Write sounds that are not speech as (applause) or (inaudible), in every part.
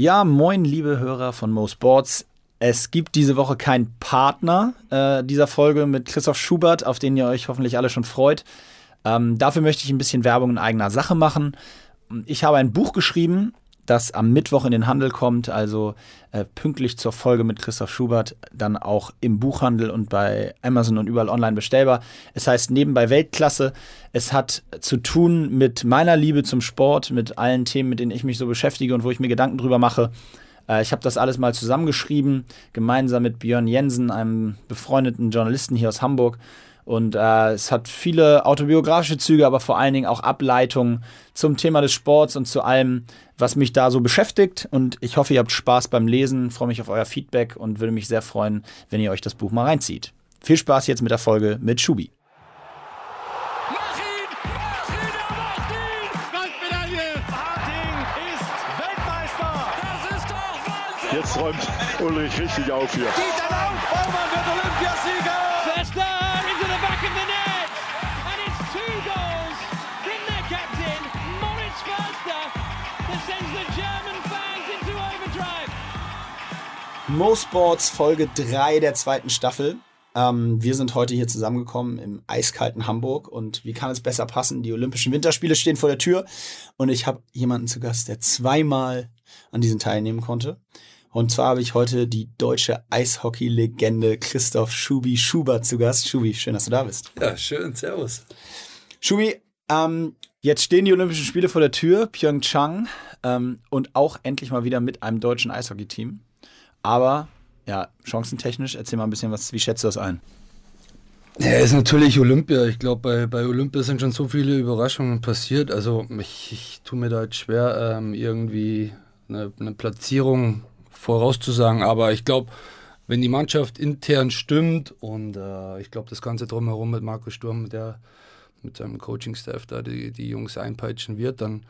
Ja, moin, liebe Hörer von Mo Sports. Es gibt diese Woche keinen Partner äh, dieser Folge mit Christoph Schubert, auf den ihr euch hoffentlich alle schon freut. Ähm, dafür möchte ich ein bisschen Werbung in eigener Sache machen. Ich habe ein Buch geschrieben, das am Mittwoch in den Handel kommt, also äh, pünktlich zur Folge mit Christoph Schubert, dann auch im Buchhandel und bei Amazon und überall online bestellbar. Es heißt Nebenbei Weltklasse. Es hat zu tun mit meiner Liebe zum Sport, mit allen Themen, mit denen ich mich so beschäftige und wo ich mir Gedanken drüber mache. Äh, ich habe das alles mal zusammengeschrieben, gemeinsam mit Björn Jensen, einem befreundeten Journalisten hier aus Hamburg. Und äh, es hat viele autobiografische Züge, aber vor allen Dingen auch Ableitungen zum Thema des Sports und zu allem, was mich da so beschäftigt. Und ich hoffe, ihr habt Spaß beim Lesen, freue mich auf euer Feedback und würde mich sehr freuen, wenn ihr euch das Buch mal reinzieht. Viel Spaß jetzt mit der Folge mit Schubi. Jetzt räumt Ulrich richtig auf hier. Dieter Lauf! Baumann Mo Sports Folge 3 der zweiten Staffel. Ähm, wir sind heute hier zusammengekommen im eiskalten Hamburg und wie kann es besser passen? Die Olympischen Winterspiele stehen vor der Tür und ich habe jemanden zu Gast, der zweimal an diesen teilnehmen konnte. Und zwar habe ich heute die deutsche Eishockey-Legende Christoph Schubi Schubert zu Gast. Schubi, schön, dass du da bist. Ja, schön, servus. Schubi, ähm, jetzt stehen die Olympischen Spiele vor der Tür, Pyeongchang, ähm, und auch endlich mal wieder mit einem deutschen Eishockey-Team. Aber ja, chancentechnisch, erzähl mal ein bisschen was, wie schätzt du das ein? Ja, ist natürlich Olympia. Ich glaube, bei, bei Olympia sind schon so viele Überraschungen passiert. Also ich, ich tue mir da jetzt schwer, ähm, irgendwie eine, eine Platzierung vorauszusagen. Aber ich glaube, wenn die Mannschaft intern stimmt und äh, ich glaube, das Ganze drumherum mit Markus Sturm, der mit seinem Coaching-Staff da die, die Jungs einpeitschen wird, dann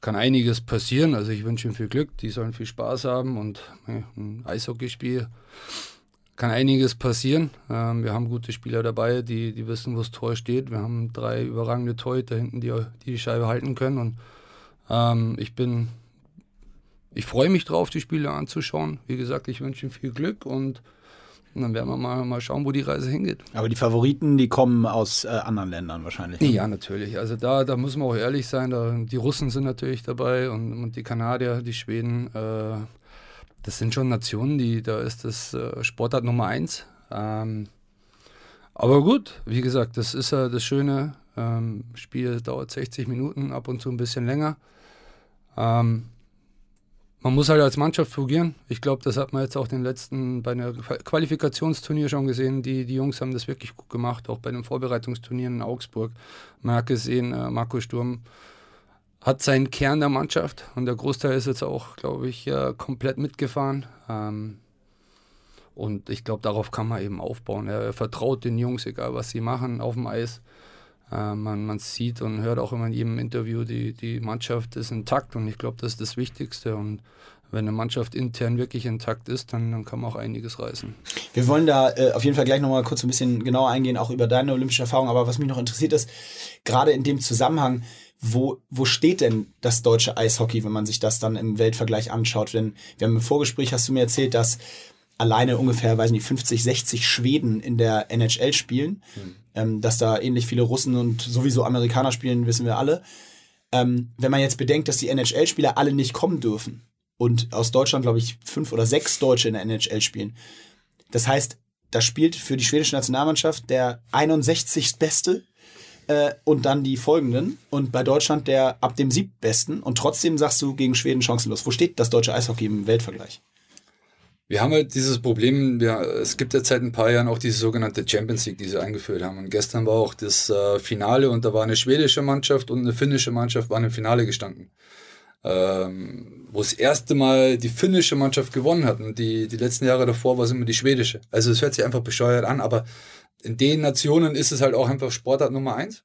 kann einiges passieren. Also ich wünsche ihnen viel Glück, die sollen viel Spaß haben und ja, ein Eishockeyspiel kann einiges passieren. Ähm, wir haben gute Spieler dabei, die, die wissen, wo das Tor steht. Wir haben drei überragende Torhüter hinten, die die, die Scheibe halten können. Und ähm, ich bin, ich freue mich drauf, die Spiele anzuschauen. Wie gesagt, ich wünsche ihnen viel Glück und dann werden wir mal, mal schauen, wo die Reise hingeht. Aber die Favoriten, die kommen aus äh, anderen Ländern wahrscheinlich. Ja, natürlich. Also da, da muss man auch ehrlich sein. Da, die Russen sind natürlich dabei und, und die Kanadier, die Schweden. Äh, das sind schon Nationen, die, da ist das äh, Sportart Nummer eins. Ähm, aber gut, wie gesagt, das ist ja das Schöne. Ähm, Spiel dauert 60 Minuten, ab und zu ein bisschen länger. Ähm, man muss halt als Mannschaft fungieren. Ich glaube, das hat man jetzt auch den letzten bei einer Qualifikationsturnier schon gesehen. Die, die Jungs haben das wirklich gut gemacht, auch bei den Vorbereitungsturnieren in Augsburg. Man hat gesehen, äh, Marco Sturm hat seinen Kern der Mannschaft und der Großteil ist jetzt auch, glaube ich, äh, komplett mitgefahren. Ähm, und ich glaube, darauf kann man eben aufbauen. Er, vertraut den Jungs, egal was sie machen auf dem Eis. Äh, man, man sieht und hört auch immer in jedem Interview, die, die Mannschaft ist intakt und ich glaube, das ist das Wichtigste. Und wenn eine Mannschaft intern wirklich intakt ist, dann, dann kann man auch einiges reißen. Wir wollen da äh, auf jeden Fall gleich nochmal kurz ein bisschen genauer eingehen, auch über deine olympische Erfahrung. Aber was mich noch interessiert ist, gerade in dem Zusammenhang, wo, wo steht denn das deutsche Eishockey, wenn man sich das dann im Weltvergleich anschaut? Denn wir haben im Vorgespräch, hast du mir erzählt, dass alleine ungefähr, weiß nicht, 50, 60 Schweden in der NHL spielen. Mhm. Ähm, dass da ähnlich viele Russen und sowieso Amerikaner spielen, wissen wir alle. Ähm, wenn man jetzt bedenkt, dass die NHL-Spieler alle nicht kommen dürfen und aus Deutschland, glaube ich, fünf oder sechs Deutsche in der NHL spielen. Das heißt, da spielt für die schwedische Nationalmannschaft der 61. Beste äh, und dann die folgenden. Und bei Deutschland der ab dem siebtbesten. Und trotzdem sagst du gegen Schweden chancenlos. Wo steht das deutsche Eishockey im Weltvergleich? Wir haben halt dieses Problem, ja, es gibt jetzt seit ein paar Jahren auch diese sogenannte Champions League, die sie eingeführt haben. Und gestern war auch das äh, Finale und da war eine schwedische Mannschaft und eine finnische Mannschaft waren im Finale gestanden. Ähm, wo das erste Mal die finnische Mannschaft gewonnen hat. Und die, die letzten Jahre davor war es immer die schwedische. Also es hört sich einfach bescheuert an, aber in den Nationen ist es halt auch einfach Sportart Nummer eins.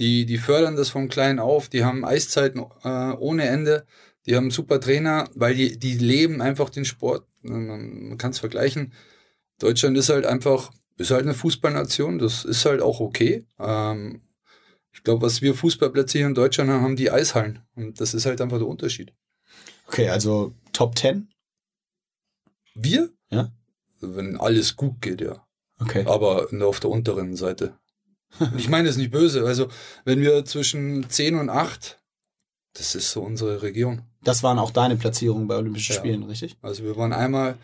Die, die fördern das von klein auf, die haben Eiszeiten äh, ohne Ende, die haben super Trainer, weil die, die leben einfach den Sport. Man, man kann es vergleichen. Deutschland ist halt einfach, ist halt eine Fußballnation, das ist halt auch okay. Ähm, ich glaube, was wir Fußballplätze hier in Deutschland haben, haben die Eishallen. Und das ist halt einfach der Unterschied. Okay, also Top 10? Wir? Ja. Wenn alles gut geht, ja. Okay. Aber nur auf der unteren Seite. (laughs) Ich meine es nicht böse. Also, wenn wir zwischen 10 und 8, das ist so unsere Region. Das waren auch deine Platzierungen bei Olympischen Ja. Spielen, richtig? Also, wir waren einmal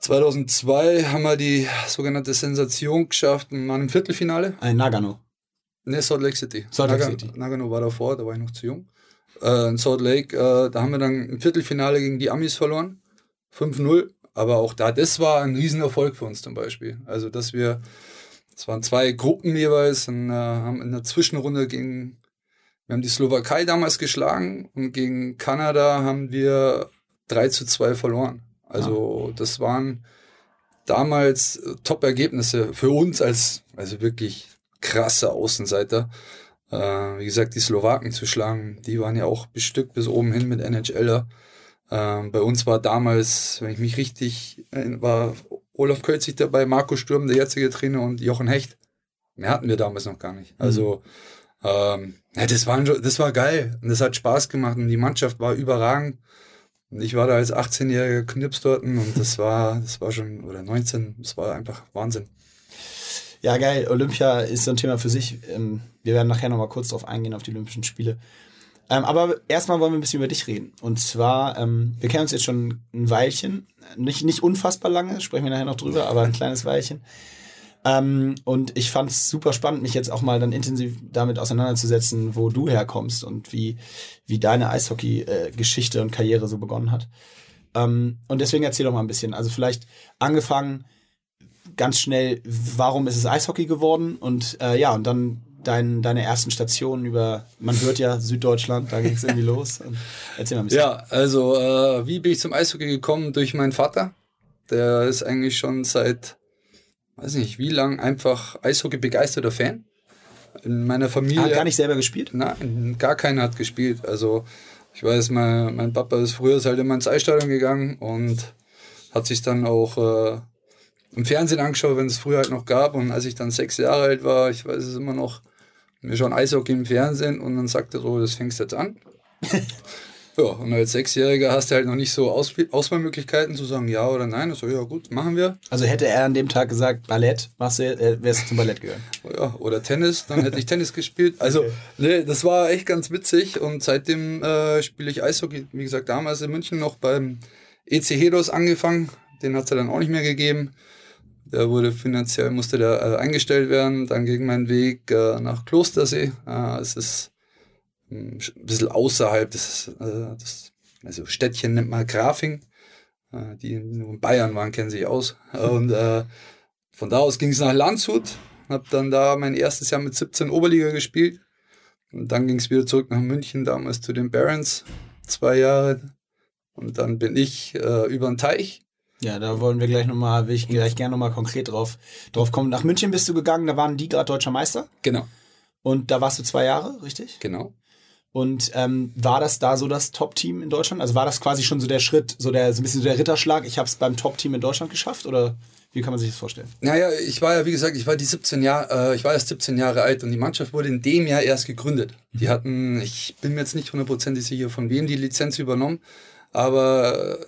2002 haben wir die sogenannte Sensation geschafft und waren im Viertelfinale. Äh, Nagano. Ne, Salt Lake City. Salt Lake Naga- City. Nagano war davor, da war ich noch zu jung. Äh, in Salt Lake, äh, da haben wir dann im Viertelfinale gegen die Amis verloren. 5-0. Aber auch da, das war ein Riesenerfolg für uns zum Beispiel. Also, dass wir, es waren zwei Gruppen jeweils und äh, haben in der Zwischenrunde gegen, wir haben die Slowakei damals geschlagen und gegen Kanada haben wir 3 zu 2 verloren. Also, das waren damals äh, Top-Ergebnisse für uns als, also wirklich krasse Außenseiter. Äh, wie gesagt, die Slowaken zu schlagen, die waren ja auch bestückt bis oben hin mit NHLer. Ähm, bei uns war damals, wenn ich mich richtig, äh, war Olaf Kölzig dabei, Marco Sturm, der jetzige Trainer und Jochen Hecht. Mehr hatten wir damals noch gar nicht. Also, ähm, ja, das, war, das war geil und das hat Spaß gemacht und die Mannschaft war überragend. Und ich war da als 18-jähriger Knips dort und das war, das war schon, oder 19, das war einfach Wahnsinn. Ja, geil. Olympia ist so ein Thema für sich. Ähm, Wir werden nachher nochmal kurz drauf eingehen, auf die Olympischen Spiele. Ähm, aber erstmal wollen wir ein bisschen über dich reden. Und zwar, ähm, wir kennen uns jetzt schon ein Weilchen. Nicht, nicht unfassbar lange, sprechen wir nachher noch drüber, aber ein (laughs) kleines Weilchen. Ähm, und ich fand es super spannend, mich jetzt auch mal dann intensiv damit auseinanderzusetzen, wo du herkommst und wie, wie deine Eishockey-Geschichte und Karriere so begonnen hat. Ähm, und deswegen erzähl doch mal ein bisschen. Also vielleicht angefangen ganz schnell, warum ist es Eishockey geworden? Und äh, ja, und dann dein, deine ersten Stationen über, man hört ja Süddeutschland, da ging es irgendwie los. Und erzähl mal ein bisschen. Ja, also äh, wie bin ich zum Eishockey gekommen? Durch meinen Vater. Der ist eigentlich schon seit, weiß nicht, wie lang einfach Eishockey begeisterter Fan. In meiner Familie. Ah, gar nicht selber gespielt? Nein, gar keiner hat gespielt. Also ich weiß, mein, mein Papa ist früher ist halt immer ins Eisstadion gegangen und hat sich dann auch äh, im Fernsehen angeschaut, wenn es früher halt noch gab. Und als ich dann sechs Jahre alt war, ich weiß es immer noch, wir schauen Eishockey im Fernsehen und dann sagte er so, das fängst jetzt an. (laughs) ja, und als Sechsjähriger hast du halt noch nicht so Aus Auswahlmöglichkeiten zu sagen ja oder nein. Ich so, ja gut, machen wir. Also hätte er an dem Tag gesagt, Ballett, machst du, äh, wärst du zum Ballett gegangen. Ja, oder Tennis, dann hätte ich Tennis gespielt. Also, nee, das war echt ganz witzig und seitdem äh, spiele ich Eishockey. Wie gesagt, damals in München noch beim EC Hedos angefangen. Den hat es ja dann auch nicht mehr gegeben. Der wurde finanziell, musste der äh, eingestellt werden. Dann ging mein Weg äh, nach Klostersee. Äh, es ist ein bisschen außerhalb des, äh, des also Städtchen nennt man Grafing. Äh, die nur in Bayern waren, kennen sich aus. Und äh, von da aus ging es nach Landshut. Hab dann da mein erstes Jahr mit 17 Oberliga gespielt. Und dann ging es wieder zurück nach München, damals zu den Barons. Zwei Jahre. Und dann bin ich äh, über den Teich. Ja, da wollen wir gleich nochmal, will ich gleich gerne nochmal konkret drauf, drauf kommen. Nach München bist du gegangen, da waren die gerade deutscher Meister. Genau, Und da warst du zwei Jahre, richtig? genau. Und ähm, war das da so das Top-Team in Deutschland? Also war das quasi schon so der Schritt, so der so ein bisschen so der Ritterschlag, ich habe es beim Top-Team in Deutschland geschafft? Oder wie kann man sich das vorstellen? Naja, ich war ja, wie gesagt, ich war die 17 Jahre, äh, ich war erst 17 Jahre alt und die Mannschaft wurde in dem Jahr erst gegründet. Die hatten, ich bin mir jetzt nicht hundertprozentig sicher, von wem die Lizenz übernommen, aber äh,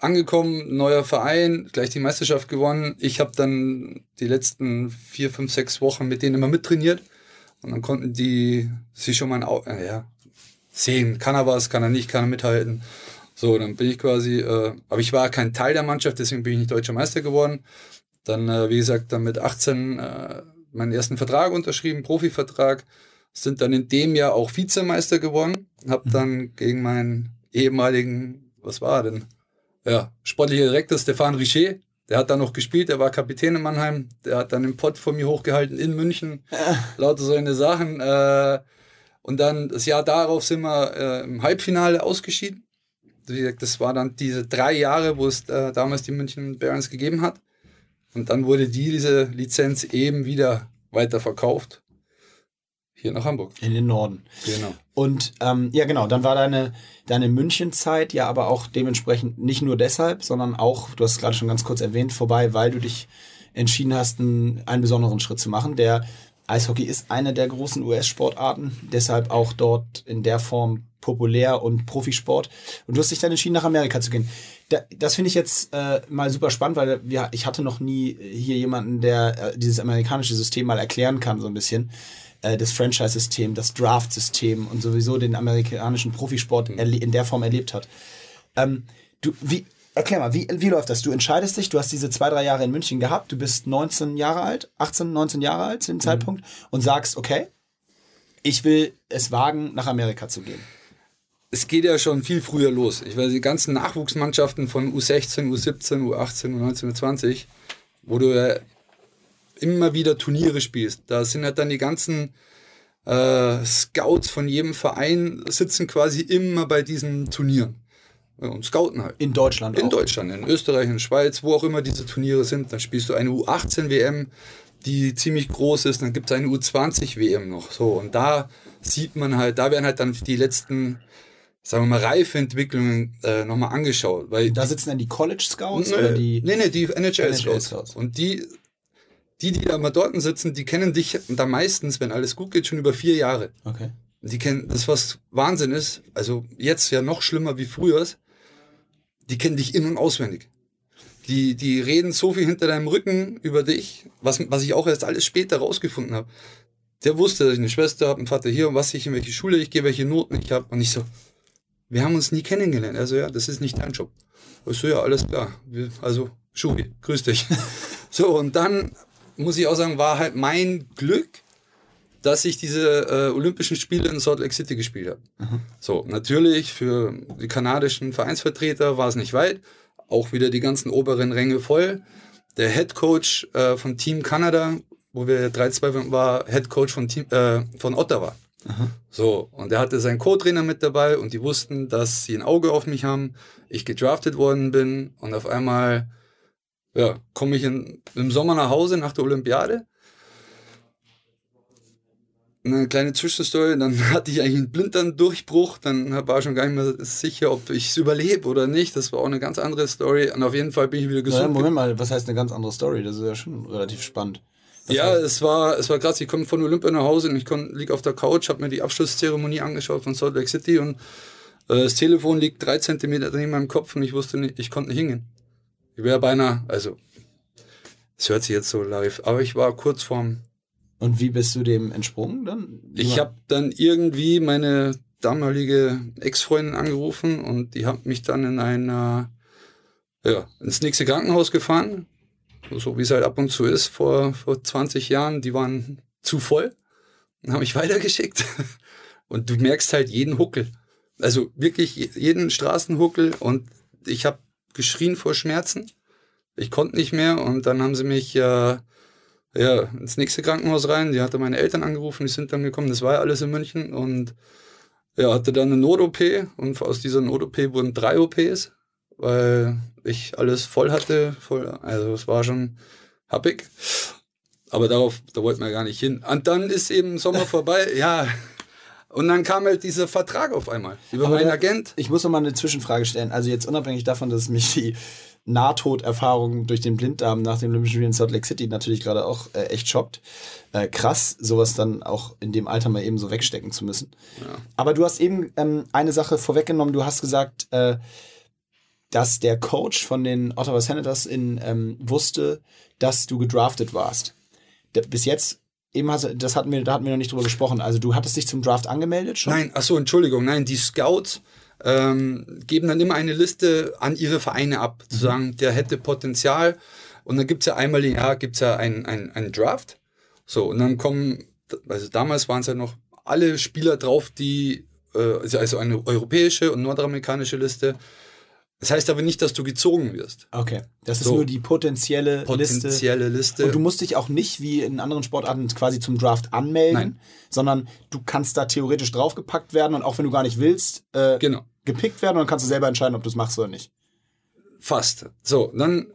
angekommen, neuer Verein, gleich die Meisterschaft gewonnen. Ich habe dann die letzten vier, fünf, sechs Wochen mit denen immer mittrainiert und dann konnten die sich schon mal ein, äh, ja, sehen, kann er was, kann er nicht, kann er mithalten. So, dann bin ich quasi, äh, aber ich war kein Teil der Mannschaft, deswegen bin ich nicht deutscher Meister geworden. Dann, äh, wie gesagt, dann mit 18 äh, meinen ersten Vertrag unterschrieben, Profivertrag. Sind dann in dem Jahr auch Vizemeister geworden. Hab dann gegen meinen ehemaligen, was war er denn? Ja, sportlicher Direktor Stefan Richer. Der hat dann noch gespielt, der war Kapitän in Mannheim. Der hat dann den Pott von mir hochgehalten in München. (laughs) Lauter solche Sachen. Äh, und dann das Jahr darauf sind wir äh, im Halbfinale ausgeschieden. Wie gesagt, das war dann diese drei Jahre, wo es äh, damals die München Barons gegeben hat. Und dann wurde die, diese Lizenz eben wieder weiterverkauft. Hier nach Hamburg. In den Norden. Genau. Und ähm, ja, genau, dann war deine, deine München-Zeit ja aber auch dementsprechend nicht nur deshalb, sondern auch, du hast es gerade schon ganz kurz erwähnt, vorbei, weil du dich entschieden hast, einen, einen besonderen Schritt zu machen, der Eishockey ist eine der großen US-Sportarten, deshalb auch dort in der Form populär und Profisport. Und du hast dich dann entschieden, nach Amerika zu gehen. Da, das finde ich jetzt äh, mal super spannend, weil wir, ich hatte noch nie hier jemanden, der äh, dieses amerikanische System mal erklären kann, so ein bisschen. Äh, das Franchise-System, das Draft-System und sowieso den amerikanischen Profisport Mhm. in der Form erlebt hat. Ähm, du, wie, erklär mal, wie, wie läuft das? Du entscheidest dich, du hast diese zwei, drei Jahre in München gehabt, du bist 19 Jahre alt, 18, 19 Jahre alt zu dem Zeitpunkt und sagst, okay, ich will es wagen, nach Amerika zu gehen. es geht ja schon viel früher los. Ich weiß, die ganzen Nachwuchsmannschaften von U16, U17, U18, U19, U20, wo du ja immer wieder Turniere spielst. Da sind halt dann die ganzen äh, Scouts von jedem Verein sitzen quasi immer bei diesen Turnieren. Und scouten halt. In Deutschland In auch. Deutschland, in Österreich, in Schweiz, wo auch immer diese Turniere sind. Dann spielst du eine U18-WM, die ziemlich groß ist. Dann gibt es eine U20-WM noch. So, und da sieht man halt, da werden halt dann die letzten, sagen wir mal, Reifeentwicklungen äh, nochmal angeschaut. Weil Da sitzen dann die College Scouts Nö, oder die. nee, nee, die NHL. Scouts. Und die, die, die da mal dort sitzen, die kennen dich da meistens, wenn alles gut geht, schon über vier Jahre. Okay. Die kennen, das was Wahnsinn ist, also jetzt ja noch schlimmer wie früher, die kennen dich in- und auswendig. Die, die reden so viel hinter deinem Rücken über dich, was, was ich auch erst alles später rausgefunden habe. Der wusste, dass ich eine Schwester habe, einen Vater hier und was ich in welche Schule ich gehe, welche Noten ich habe. Und ich so, wir haben uns nie kennengelernt. Also ja, das ist nicht dein Job. Ich so, ja, alles klar. Wir, also, Schubi, grüß dich. (laughs) so, und dann muss ich auch sagen, war halt mein Glück, dass ich diese äh, Olympischen Spiele in Salt Lake City gespielt habe. So, natürlich für die kanadischen Vereinsvertreter war es nicht weit. Auch wieder die ganzen oberen Ränge voll. Der Head Coach äh, von Team Kanada, wo wir 3-2 waren, war Head Coach von, Team, äh, von Ottawa. So, und er hatte seinen Co-Trainer mit dabei und die wussten, dass sie ein Auge auf mich haben, ich gedraftet worden bin und auf einmal ja, komme ich in, im Sommer nach Hause nach der Olympiade eine kleine Zwischenstory, dann (laughs) hatte ich eigentlich einen Blinddarm-Durchbruch, dann war ich schon gar nicht mehr sicher, ob ich es überlebe oder nicht. Das war auch eine ganz andere Story. Und auf jeden Fall bin ich wieder gesund. Moment mal, was heißt eine ganz andere Story? Das ist ja schon relativ spannend. Das ja, heißt- es war, es war krass. Ich komme von Olympia nach Hause und ich kon, lieg auf der Couch, habe mir die Abschlusszeremonie angeschaut von Salt Lake City und äh, das Telefon liegt drei Zentimeter neben meinem Kopf und ich wusste nicht, ich konnte nicht hingehen. Ich wäre beinahe, also, es hört sich jetzt so live, aber ich war kurz vorm Und wie bist du dem entsprungen dann? Ich habe dann irgendwie meine damalige Ex-Freundin angerufen und die hat mich dann in einer, ja, ins nächste Krankenhaus gefahren. So wie es halt ab und zu ist vor, vor 20 Jahren. Die waren zu voll und haben mich (laughs) weitergeschickt. Und du merkst halt jeden Huckel. Also wirklich je- jeden Straßenhuckel und ich habe geschrien vor Schmerzen. Ich konnte nicht mehr und dann haben sie mich äh, ja, ins nächste Krankenhaus rein. Die hatte meine Eltern angerufen, die sind dann gekommen. Das war ja alles in München und ja, hatte dann eine Not-OP und aus dieser Not-OP wurden drei OPs, weil ich alles voll hatte. Voll, also es war schon happig. Aber darauf, da wollten wir gar nicht hin. Und dann ist eben Sommer (laughs) vorbei, ja. Und dann kam halt dieser Vertrag auf einmal über Aber meinen Agent. Ich muss noch mal eine Zwischenfrage stellen. Also jetzt unabhängig davon, dass mich die Nahtoderfahrung durch den Blinddarm nach dem Olympischen Spielen in Salt Lake City natürlich gerade auch äh, echt schockt. Äh, krass, sowas dann auch in dem Alter mal eben so wegstecken zu müssen. Aber du hast eben ähm, eine Sache vorweggenommen. Du hast gesagt, äh, dass der Coach von den Ottawa Senators in, ähm, wusste, dass du gedraftet warst. Da, bis jetzt, eben hast, das hatten wir, da hatten wir noch nicht drüber gesprochen. Also du hattest dich zum Draft angemeldet schon? Nein, ach so, Entschuldigung, nein, die Scouts ähm, geben dann immer eine Liste an ihre Vereine ab, zu sagen, der hätte Potenzial. Und dann gibt's ja einmal im Jahr gibt's ja einen ein Draft. So, und dann kommen, also damals waren es ja noch alle Spieler drauf, die, äh, also eine europäische und nordamerikanische Liste. Das heißt aber nicht, dass du gezogen wirst. Okay, das ist So. nur die potenzielle, Liste. Potenzielle Liste. Und du musst dich auch nicht wie in anderen Sportarten quasi zum Draft anmelden, Nein. sondern du kannst da theoretisch draufgepackt werden und auch wenn du gar nicht willst, äh, genau. gepickt werden und dann kannst du selber entscheiden, ob du es machst oder nicht. Fast. So, dann,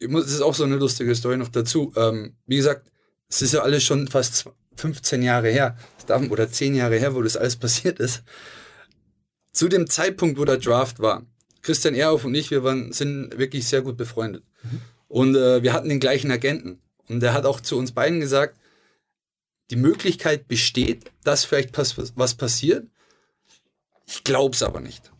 das ist auch so eine lustige Story noch dazu. Ähm, wie gesagt, es ist ja alles schon fast 15 Jahre her, darf- oder 10 Jahre her, wo das alles (laughs) passiert ist. Zu dem Zeitpunkt, wo der Draft war, Christian Ehrhoff und ich, wir waren, sind wirklich sehr gut befreundet. Und äh, wir hatten den gleichen Agenten. Und der hat auch zu uns beiden gesagt, die Möglichkeit besteht, dass vielleicht pass was passiert. Ich glaube es aber nicht.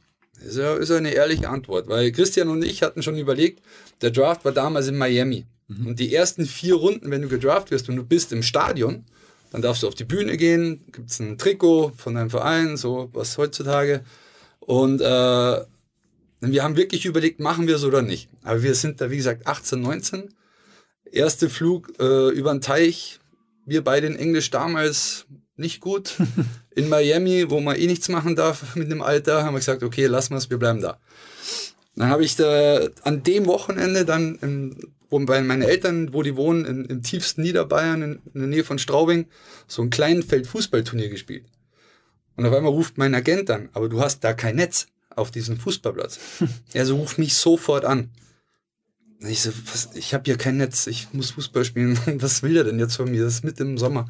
Ist ja, ist ja eine ehrliche Antwort, weil Christian und ich hatten schon überlegt, der Draft war damals in Miami. Mhm. Und die ersten vier Runden, wenn du gedraft wirst und du bist im Stadion, dann darfst du auf die Bühne gehen, gibt es ein Trikot von deinem Verein, so was heutzutage. Und äh, wir haben wirklich überlegt, machen wir es oder nicht. Aber wir sind da, wie gesagt, 18, 19. Erste Flug äh, über den Teich. Wir beide in Englisch damals nicht gut. (laughs) In Miami, wo man eh nichts machen darf mit dem Alter, haben wir gesagt, okay, lassen wir es, wir bleiben da. Dann habe ich da an dem Wochenende dann, im, wo bei meinen Eltern, wo die wohnen, in, im tiefsten Niederbayern, in, in der Nähe von Straubing, so ein kleinen Feldfußballturnier gespielt. Und auf einmal ruft mein Agent an, aber du hast da kein Netz auf diesem Fußballplatz. (laughs) er so ruft mich sofort an. Ich so, was, ich habe hier kein Netz, ich muss Fußball spielen. (laughs) was will er denn jetzt von mir? Das ist mit im Sommer.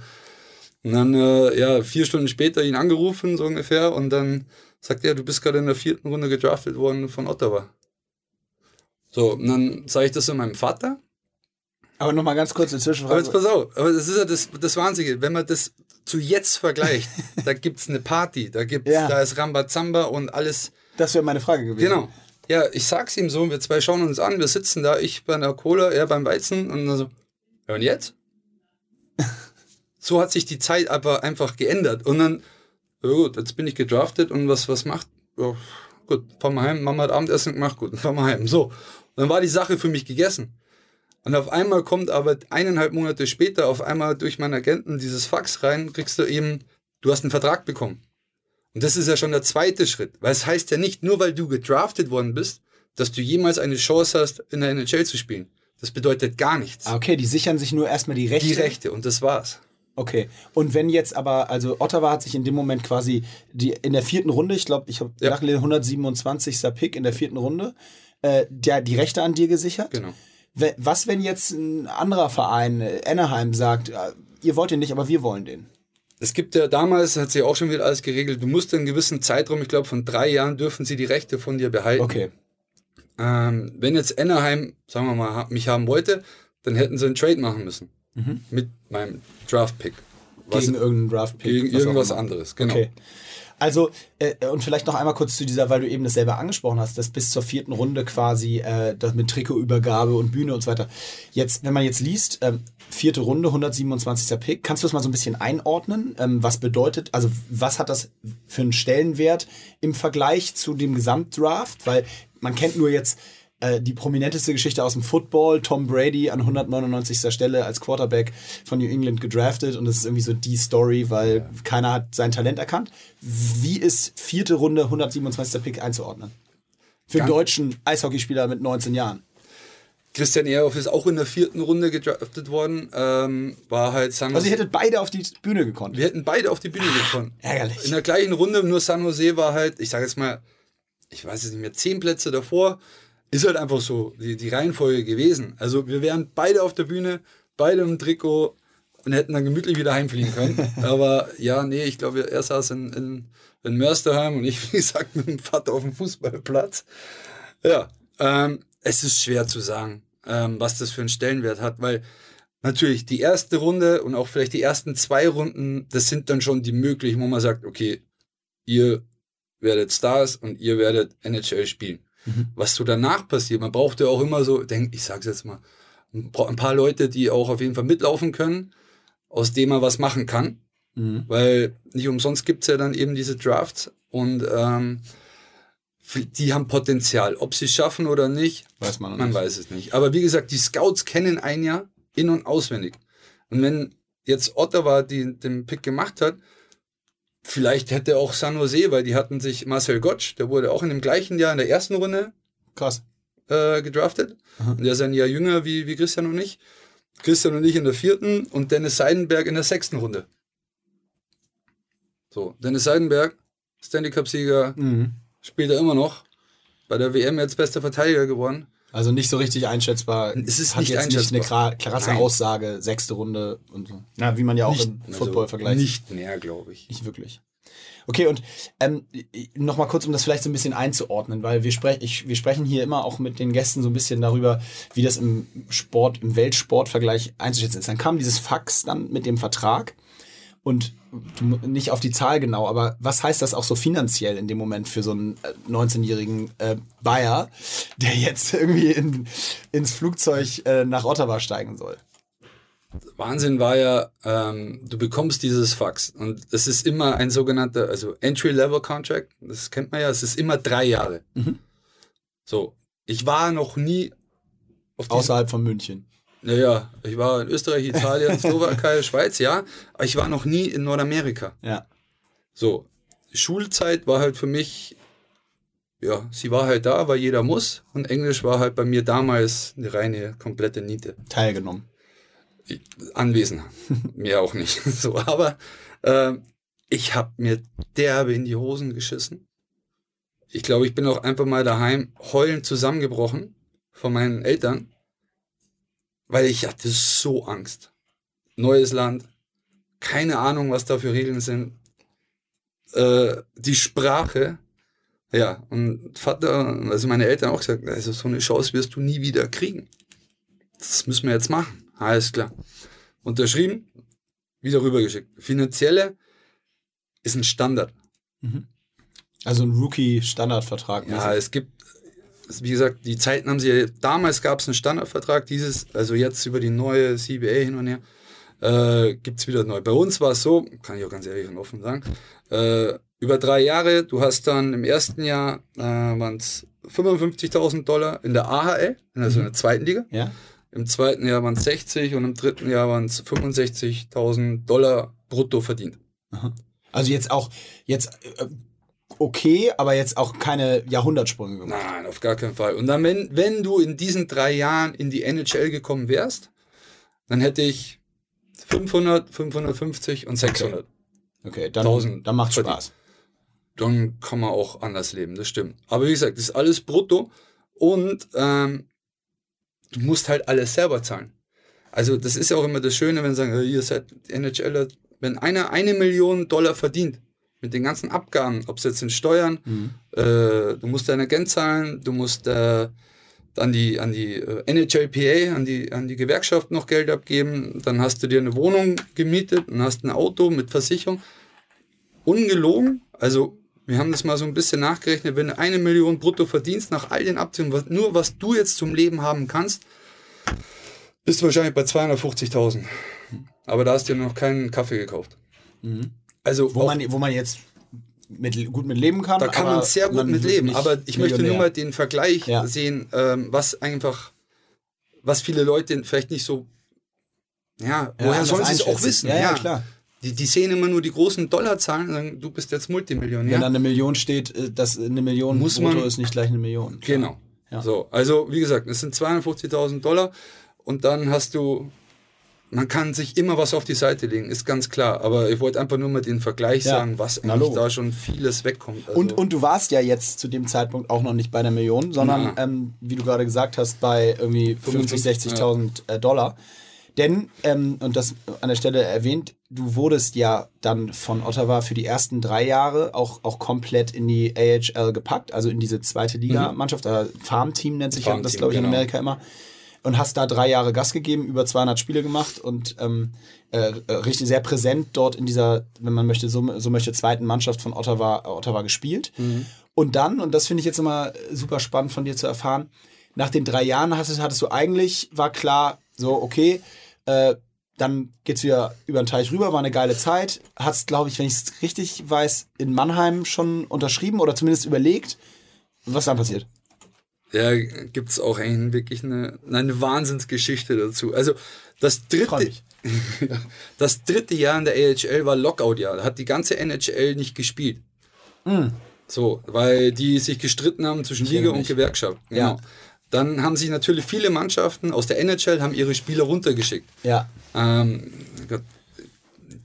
Und dann, äh, ja, vier Stunden später ihn angerufen, so ungefähr, und dann sagt er, du bist gerade in der vierten Runde gedraftet worden von Ottawa. So, und dann sage ich das zu meinem Vater. Aber nochmal ganz kurz eine Zwischenfrage. Aber jetzt pass auf, aber das ist ja das, das Wahnsinnige. Wenn man das zu jetzt vergleicht, (laughs) da gibt es eine Party, da gibt's, ja. da ist Rambazamba und alles. Das wäre meine Frage gewesen. Genau. Ja, ich sag's ihm so, wir zwei schauen uns an, wir sitzen da, ich bei einer Cola, er beim Weizen und dann so, ja und jetzt? (laughs) so hat sich die Zeit aber einfach geändert. Und dann, ja gut, jetzt bin ich gedraftet und was, was macht? Ja, gut, fahr mal heim, Mama hat Abendessen gemacht, gut, fahr mal heim. So, dann war die Sache für mich gegessen. Und auf einmal kommt aber eineinhalb Monate später auf einmal durch meinen Agenten dieses Fax rein, kriegst du eben, du hast einen Vertrag bekommen. Und das ist ja schon der zweite Schritt, weil es heißt ja nicht, nur weil du gedraftet worden bist, dass du jemals eine Chance hast, in der NHL zu spielen. Das bedeutet gar nichts. Ah, okay, die sichern sich nur erstmal die Rechte. Die Rechte und das war's. Okay. Und wenn jetzt aber, also Ottawa hat sich in dem Moment quasi die, in der vierten Runde, ich glaube, ich habe ja. nachgelesen, 127. Pick in der vierten Runde, äh, der, die Rechte an dir gesichert. Genau. Was, wenn jetzt ein anderer Verein, äh, Anaheim, sagt, äh, ihr wollt den nicht, aber wir wollen den? Es gibt ja damals, hat sie auch schon wieder alles geregelt, du musst einen gewissen Zeitraum, ich glaube von drei Jahren, dürfen sie die Rechte von dir behalten. Okay. Ähm, wenn jetzt Anaheim, sagen wir mal, mich haben wollte, dann hätten sie einen Trade machen müssen. Mhm. Mit meinem Draft-Pick. Gegen irgendeinen Draft-Pick. Gegen irgendwas anderes, genau. Okay. Also, äh, und vielleicht noch einmal kurz zu dieser, weil du eben das selber angesprochen hast, dass bis zur vierten Runde quasi äh, das mit Trikotübergabe und Bühne und so weiter. Jetzt, wenn man jetzt liest, ähm, vierte Runde, 127. Pick, kannst du das mal so ein bisschen einordnen? Ähm, was bedeutet, also was hat das für einen Stellenwert im Vergleich zu dem Gesamtdraft? Weil man kennt nur jetzt äh, die prominenteste Geschichte aus dem Football, Tom Brady an 199. Stelle als Quarterback von New England gedraftet und das ist irgendwie so die Story, weil ja. keiner hat sein Talent erkannt. Wie ist vierte Runde 127. Pick einzuordnen? Für einen deutschen Eishockeyspieler mit 19 Jahren. Christian Ehrhoff ist auch in der vierten Runde gedraftet worden. Ähm, war halt San Also ihr hättet beide auf die Bühne gekonnt. Wir hätten beide auf die Bühne gekonnt. Ärgerlich. In der gleichen Runde, nur San Jose war halt, ich sage jetzt mal, ich weiß es nicht mehr, zehn Plätze davor ist halt einfach so die, die Reihenfolge gewesen. Also wir wären beide auf der Bühne, beide im Trikot und hätten dann gemütlich wieder heimfliegen können. (laughs) Aber ja, nee, ich glaube, er saß in, in, in Mörsterheim und ich, (laughs) wie gesagt, mit dem Vater auf dem Fußballplatz. Ja, ähm, es ist schwer zu sagen, ähm, was das für einen Stellenwert hat, weil natürlich die erste Runde und auch vielleicht die ersten zwei Runden, das sind dann schon die möglichen, wo man sagt, okay, ihr werdet Stars und ihr werdet NHL spielen. Mhm. Was so danach passiert, man braucht ja auch immer so, denk, ich sag's jetzt mal, ein paar Leute, die auch auf jeden Fall mitlaufen können, aus dem man was machen kann. Mhm. Weil nicht umsonst gibt's ja dann eben diese Drafts und ähm, die haben Potenzial. Ob sie es schaffen oder nicht, weiß man, man nicht. weiß es nicht. Aber wie gesagt, die Scouts kennen ein Jahr in- und auswendig. Und wenn jetzt Ottawa die, den Pick gemacht hat, Vielleicht hätte auch San Jose, weil die hatten sich Marcel Gottsch, der wurde auch in dem gleichen Jahr in der ersten Runde Krass. Äh, gedraftet. Aha. Und der ist ein Jahr jünger wie, wie Christian und ich. Christian und ich in der vierten und Dennis Seidenberg in der sechsten Runde. So, Dennis Seidenberg, Stanley Cup-Sieger, mhm. spielt er immer noch. Bei der WM jetzt bester Verteidiger geworden. Also nicht so richtig einschätzbar. Es ist Hat nicht jetzt einschätzbar. nicht eine klare Aussage, sechste Runde und so. Ja, wie man ja auch nicht, im also Football also vergleicht. Nicht mehr, glaube ich. Nicht wirklich. Okay, und ähm, nochmal kurz, um das vielleicht so ein bisschen einzuordnen, weil wir, sprech, ich, wir sprechen hier immer auch mit den Gästen so ein bisschen darüber, wie das im Sport, im Weltsportvergleich einzuschätzen ist. Dann kam dieses Fax dann mit dem Vertrag. Und nicht auf die Zahl genau, aber was heißt das auch so finanziell in dem Moment für so einen äh, 19-jährigen äh, Bayer, der jetzt (laughs) irgendwie in, ins Flugzeug äh, nach Ottawa steigen soll? Wahnsinn war ja, ähm, du bekommst dieses Fax und es ist immer ein sogenannter, also Entry-Level-Contract, das kennt man ja, es ist immer drei Jahre. So, ich war noch nie Außerhalb von München. Naja, ich war in Österreich, Italien, (laughs) Slowakei, Schweiz, ja, aber ich war noch nie in Nordamerika. Ja. So, Schulzeit war halt für mich, ja, sie war halt da, weil jeder muss und Englisch war halt bei mir damals eine reine, komplette Niete. Teilgenommen. anwesend. (laughs) Mir auch nicht. (laughs) So, aber ähm, ich habe mir derbe in die Hosen geschissen. Ich glaube, ich bin auch einfach mal daheim heulend zusammengebrochen von meinen Eltern, weil ich hatte so Angst. Neues Land, keine Ahnung, was da für Regeln sind. Äh, die Sprache, ja, und Vater, also meine Eltern auch gesagt, also so eine Chance wirst du nie wieder kriegen. Das müssen wir jetzt machen. Alles klar. Unterschrieben, wieder rübergeschickt. Finanzielle ist ein Standard. Also ein Rookie-Standardvertrag. Ja, es gibt, wie gesagt, die Zeiten haben sie, damals gab es einen Standardvertrag, dieses, also jetzt über die neue CBA hin und her, äh, gibt es wieder neu. Bei uns war es so, kann ich auch ganz ehrlich und offen sagen, äh, über drei Jahre, du hast dann im ersten Jahr äh, waren es 55.000 Dollar in der AHL, also in der zweiten Liga. Ja. Im zweiten Jahr waren es 60 und im dritten Jahr waren es 65.000 Dollar brutto verdient. Also jetzt auch, jetzt äh, okay, aber jetzt auch keine Jahrhundertsprünge gemacht. Nein, auf gar keinen Fall. Und dann, wenn, wenn du in diesen drei Jahren in die NHL gekommen wärst, dann hätte ich 500, 550 und 600. Okay, dann, 1000 dann macht verdient. Spaß. Dann kann man auch anders leben, das stimmt. Aber wie gesagt, das ist alles brutto und ähm, du musst halt alles selber zahlen. Also das ist ja auch immer das Schöne, wenn sie sagen, "Äh, ihr seid NHL, wenn einer eine Million Dollar verdient, mit den ganzen Abgaben, ob es jetzt in Steuern, äh, du musst dein Agent zahlen, du musst äh, an die, an die äh, NHLPA, an die, an die Gewerkschaft noch Geld abgeben, dann hast du dir eine Wohnung gemietet und hast ein Auto mit Versicherung. Ungelogen, also wir haben das mal so ein bisschen nachgerechnet, wenn du eine Million brutto verdienst, nach all den Abzügen, was, nur was du jetzt zum Leben haben kannst, bist du wahrscheinlich bei 250.000. Aber da hast du dir noch keinen Kaffee gekauft. Also. Wo man, wo man jetzt mit, gut mit leben kann. da kann man sehr gut man mit leben. Aber ich möchte nur Millionär. mal den Vergleich Ja. sehen, ähm, was einfach, was viele Leute vielleicht nicht so, ja, Ja, woher sollen sie es auch wissen? Ja, ja, klar. Die, die sehen immer nur die großen Dollarzahlen und sagen, du bist jetzt Multimillionär. Wenn da eine Million steht, äh, dass eine Million Muss brutto man- ist nicht gleich eine Million. Klar. Genau. So, also wie gesagt, es sind 250.000 Dollar und dann hast du, man kann sich immer was auf die Seite legen, ist ganz klar. Aber ich wollte einfach nur mal den Vergleich Ja. sagen, was eigentlich da schon vieles wegkommt. Also, Und, und du warst ja jetzt zu dem Zeitpunkt auch noch nicht bei der Million, sondern, Ja. ähm, wie du gerade gesagt hast, bei irgendwie 50.000, 55, 60.000 äh, Dollar. Denn, ähm, und das an der Stelle erwähnt, du wurdest ja dann von Ottawa für die ersten drei Jahre auch, auch komplett in die AHL gepackt, also in diese zweite Liga-Mannschaft, äh, Farmteam nennt sich ja das, glaube ich, in genau. Amerika immer. Und hast da drei Jahre Gas gegeben, über 200 Spiele gemacht und ähm, äh, äh, richtig sehr präsent dort in dieser, wenn man möchte, so, so möchte, zweiten Mannschaft von Ottawa, Ottawa gespielt. Und dann, und das finde ich jetzt immer super spannend von dir zu erfahren, nach den drei Jahren hattest, hattest du eigentlich, war klar, so, okay, äh, dann geht's wieder über den Teich rüber, war eine geile Zeit. Hast, glaube ich, wenn ich es richtig weiß, in Mannheim schon unterschrieben oder zumindest überlegt. Was dann passiert? Ja, gibt es auch eigentlich wirklich eine, eine Wahnsinnsgeschichte dazu. Also das dritte, (laughs) das dritte Jahr in der AHL war Lockout-Jahr. Da hat die ganze NHL nicht gespielt. So, weil die sich gestritten haben zwischen erinnere Liga und. Gewerkschaft. Ja. Genau. Dann haben sich natürlich viele Mannschaften aus der NHL haben ihre Spieler runtergeschickt. Ja. Ähm, Gott,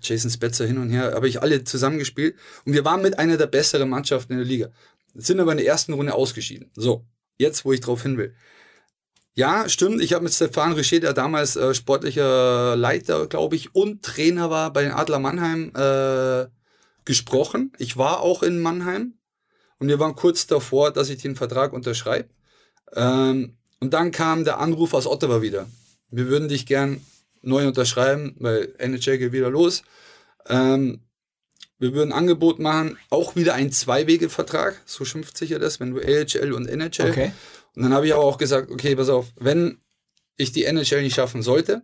Jason Spetzer hin und her, habe ich alle zusammengespielt und wir waren mit einer der besseren Mannschaften in der Liga. Sind aber in der ersten Runde ausgeschieden. So, jetzt wo ich drauf hin will. Ja, stimmt. Ich habe mit Stefan Richer, der damals äh, sportlicher Leiter, glaube ich, und Trainer war bei den Adler Mannheim, äh, gesprochen. Ich war auch in Mannheim und wir waren kurz davor, dass ich den Vertrag unterschreibe. Ähm, und dann kam der Anruf aus Ottawa wieder. Wir würden dich gern neu unterschreiben, weil NHL geht wieder los. Ähm, wir würden ein Angebot machen, auch wieder ein Zwei-Wege-Vertrag, so schimpft sich ja das, wenn du AHL und NHL. Okay. Und dann habe ich aber auch gesagt, okay, pass auf, wenn ich die NHL nicht schaffen sollte,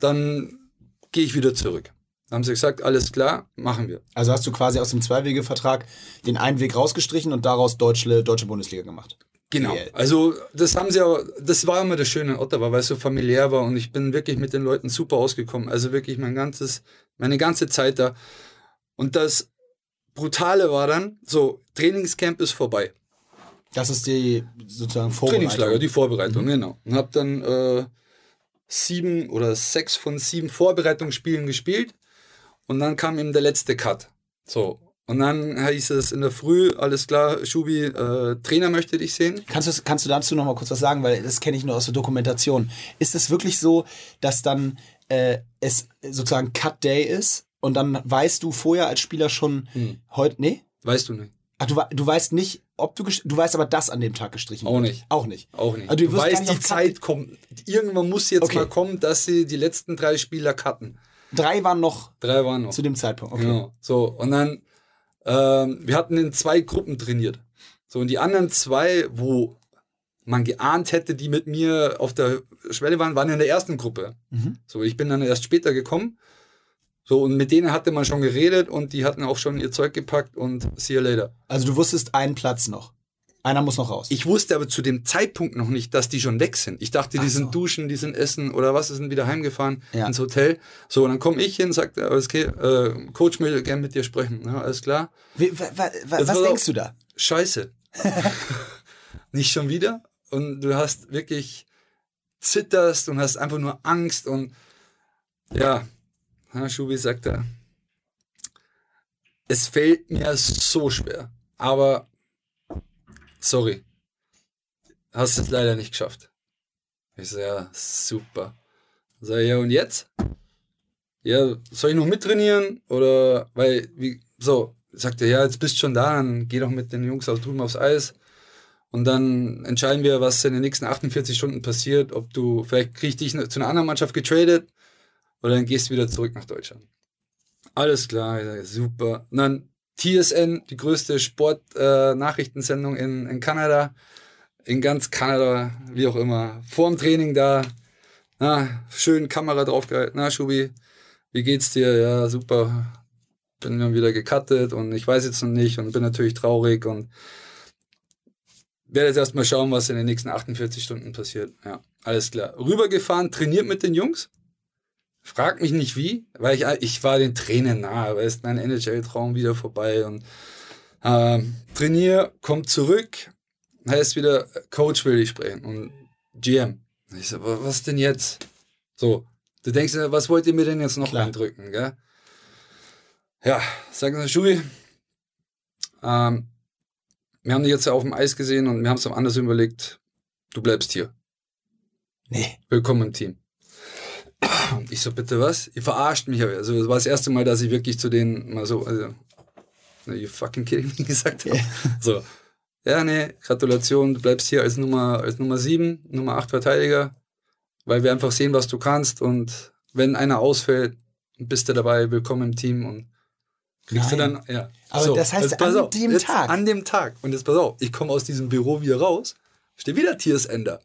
dann gehe ich wieder zurück. Dann haben sie gesagt, alles klar, machen wir. Also hast du quasi aus dem Zwei-Wege-Vertrag den einen Weg rausgestrichen und daraus deutsche, deutsche Bundesliga gemacht. Genau. Also das haben sie auch, das war immer das Schöne in Ottawa, weil es so familiär war und ich bin wirklich mit den Leuten super ausgekommen. Also wirklich mein ganzes, meine ganze Zeit da. Und das Brutale war dann, so, Trainingscamp ist vorbei. Das ist die sozusagen Vorbereitung. Trainingslager, die Vorbereitung, genau. Und habe dann äh, sieben oder sechs von sieben Vorbereitungsspielen gespielt und dann kam eben der letzte Cut. So. Und dann hieß es in der Früh, alles klar, Schubi, äh, Trainer möchte dich sehen. Kannst du, kannst du dazu noch mal kurz was sagen, weil das kenne ich nur aus der Dokumentation. Ist es wirklich so, dass dann äh, es sozusagen Cut Day ist und dann weißt du vorher als Spieler schon heute, nee? Weißt du nicht. Ach, du, du weißt nicht, ob du, du weißt aber, dass an dem Tag gestrichen Auch wird. nicht. Auch nicht. Auch nicht. Also du du weißt, nicht die Zeit kommt. Irgendwann muss jetzt Okay. mal kommen, dass sie die letzten drei Spieler cutten. Drei waren noch Drei waren noch. zu dem Zeitpunkt. Okay. Genau. So, und dann, ähm, wir hatten in zwei Gruppen trainiert. So, und die anderen zwei, wo man geahnt hätte, die mit mir auf der Schwelle waren, waren in der ersten Gruppe. Mhm. So, ich bin dann erst später gekommen. So, und mit denen hatte man schon geredet und die hatten auch schon ihr Zeug gepackt und see you later. Also du wusstest einen Platz noch. Einer muss noch raus. Ich wusste aber zu dem Zeitpunkt noch nicht, dass die schon weg sind. Ich dachte, die so. sind duschen, die sind essen oder was, die sind wieder heimgefahren Ja. ins Hotel. So, und dann komme ich hin, sagt, alles okay, äh, Coach will gerne mit dir sprechen. Ja, alles klar. Wie, wa, wa, wa, was denkst du da? Scheiße. (laughs) nicht schon wieder? Und du hast wirklich zitterst und hast einfach nur Angst und ja, Schubi sagt er, es fällt mir so schwer, aber sorry, hast es leider nicht geschafft. Ich so, ja, super. Sag ich, ja, und jetzt? Ja, soll ich noch mittrainieren? Oder, weil, wie, so, sagt er, ja, jetzt bist schon da, dann geh doch mit den Jungs auf drüben aufs Eis. Und dann entscheiden wir, was in den nächsten 48 Stunden passiert, ob du, vielleicht krieg ich dich zu einer anderen Mannschaft getradet oder dann gehst du wieder zurück nach Deutschland. Alles klar, ich sage, super. Und dann TSN, die größte Sport-Nachrichtensendung in, in Kanada, in ganz Kanada, wie auch immer, vorm Training da, na, schön Kamera draufgehalten, na, Schubi, wie geht's dir? Ja, super. Bin dann wieder gecuttet und ich weiß jetzt noch nicht und bin natürlich traurig und werde jetzt erstmal schauen, was in den nächsten 48 Stunden passiert. Ja, alles klar. Rübergefahren, trainiert mit den Jungs. Frag mich nicht wie, weil ich, ich war den Tränen nahe, weil ist mein NHL-Traum wieder vorbei und ähm, trainier, kommt zurück, heißt wieder, Coach will ich sprechen und GM. Ich so, "Aber was denn jetzt? So, du denkst, dir, was wollt ihr mir denn jetzt noch Klar. eindrücken, gell? Ja, sagen Sie, Schubi, ähm, wir haben dich jetzt auf dem Eis gesehen und wir haben es am anders überlegt, du bleibst hier. Nee. Willkommen im Team. Ich so, bitte was? Ihr verarscht mich. Also, das war das erste Mal, dass ich wirklich zu denen mal so, also, "Are you fucking kidding me (laughs) gesagt habe. So, ja, nee, Gratulation, du bleibst hier als Nummer, als Nummer 7, Nummer 8 Verteidiger, weil wir einfach sehen, was du kannst und wenn einer ausfällt, bist du dabei, willkommen im Team und kriegst du Nein. dann, ja. Aber das heißt, an auf, dem jetzt Tag? An dem Tag. Und jetzt pass auf, ich komme aus diesem Büro wieder raus, steht wieder Tiersender.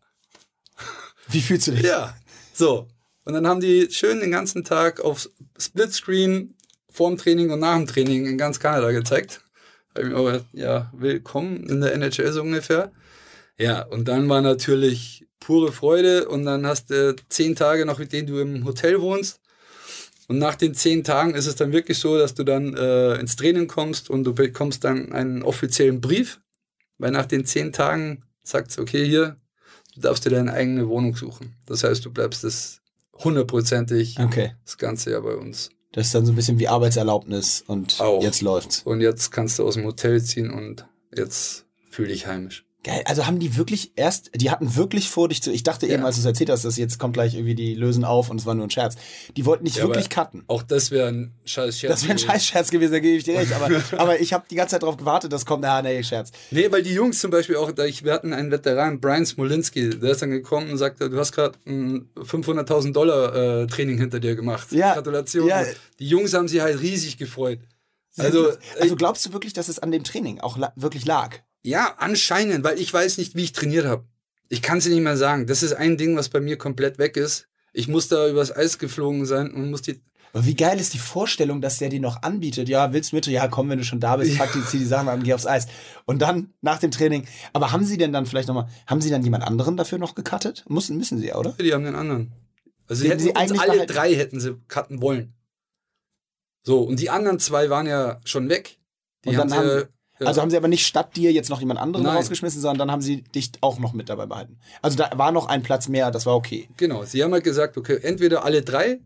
Wie fühlst du dich? Ja, so. Und dann haben die schön den ganzen Tag auf Splitscreen vorm Training und nach dem Training in ganz Kanada gezeigt. Ja, willkommen in der NHL so ungefähr. Ja, und dann war natürlich pure Freude und dann hast du zehn Tage noch, mit denen du im Hotel wohnst. Und nach den zehn Tagen ist es dann wirklich so, dass du dann äh, ins Training kommst und du bekommst dann einen offiziellen Brief, weil nach den zehn Tagen sagt okay, hier, du darfst dir deine eigene Wohnung suchen. Das heißt, du bleibst das hundertprozentig Okay. das ganze Jahr bei uns. Das ist dann so ein bisschen wie Arbeitserlaubnis und Auch. jetzt läuft's. Und jetzt kannst du aus dem Hotel ziehen und jetzt fühle dich heimisch. Geil, also haben die wirklich erst, die hatten wirklich vor, dich zu. Ich dachte eben, Ja. als du es erzählt hast, dass jetzt kommt gleich irgendwie die lösen auf und es war nur ein Scherz. Die wollten nicht Ja, wirklich cutten. Auch das wäre ein scheiß Scherz. Das wäre ein gewesen. Scheißscherz gewesen, da gebe ich dir recht. Aber, (laughs) aber ich habe die ganze Zeit darauf gewartet, dass kommt, ah, nee, Scherz. Nee, weil die Jungs zum Beispiel auch, ich, wir hatten einen Veteran, Brian Smolinski, der ist dann gekommen und sagte, du hast gerade ein 500.000 Dollar äh, Training hinter dir gemacht. Ja, Gratulation. ja. Die Jungs haben sich halt riesig gefreut. Also, also glaubst du wirklich, dass es an dem Training auch la wirklich lag? Ja, anscheinend, weil ich weiß nicht, wie ich trainiert habe. Ich kann es dir nicht mehr sagen. Das ist ein Ding, was bei mir komplett weg ist. Ich muss da übers Eis geflogen sein und muss die. Aber wie geil ist die Vorstellung, dass der dir noch anbietet, ja, willst du mit? Ja, komm, wenn du schon da bist, (laughs) pack die, zieh die Sachen an, geh aufs Eis. Und dann nach dem Training, aber haben sie denn dann vielleicht nochmal, haben sie dann jemand anderen dafür noch gecuttet? Müssen, müssen sie ja, oder? Die haben den anderen. Also sie hätten sie eigentlich alle behalten. drei hätten sie cutten wollen. So, und die anderen zwei waren ja schon weg. Die Und dann haben sie, haben- ja, Also haben sie aber nicht statt dir jetzt noch jemand anderen Nein. rausgeschmissen, sondern dann haben sie dich auch noch mit dabei behalten. Also da war noch ein Platz mehr, das war okay. Genau, sie haben halt gesagt, okay, entweder alle drei,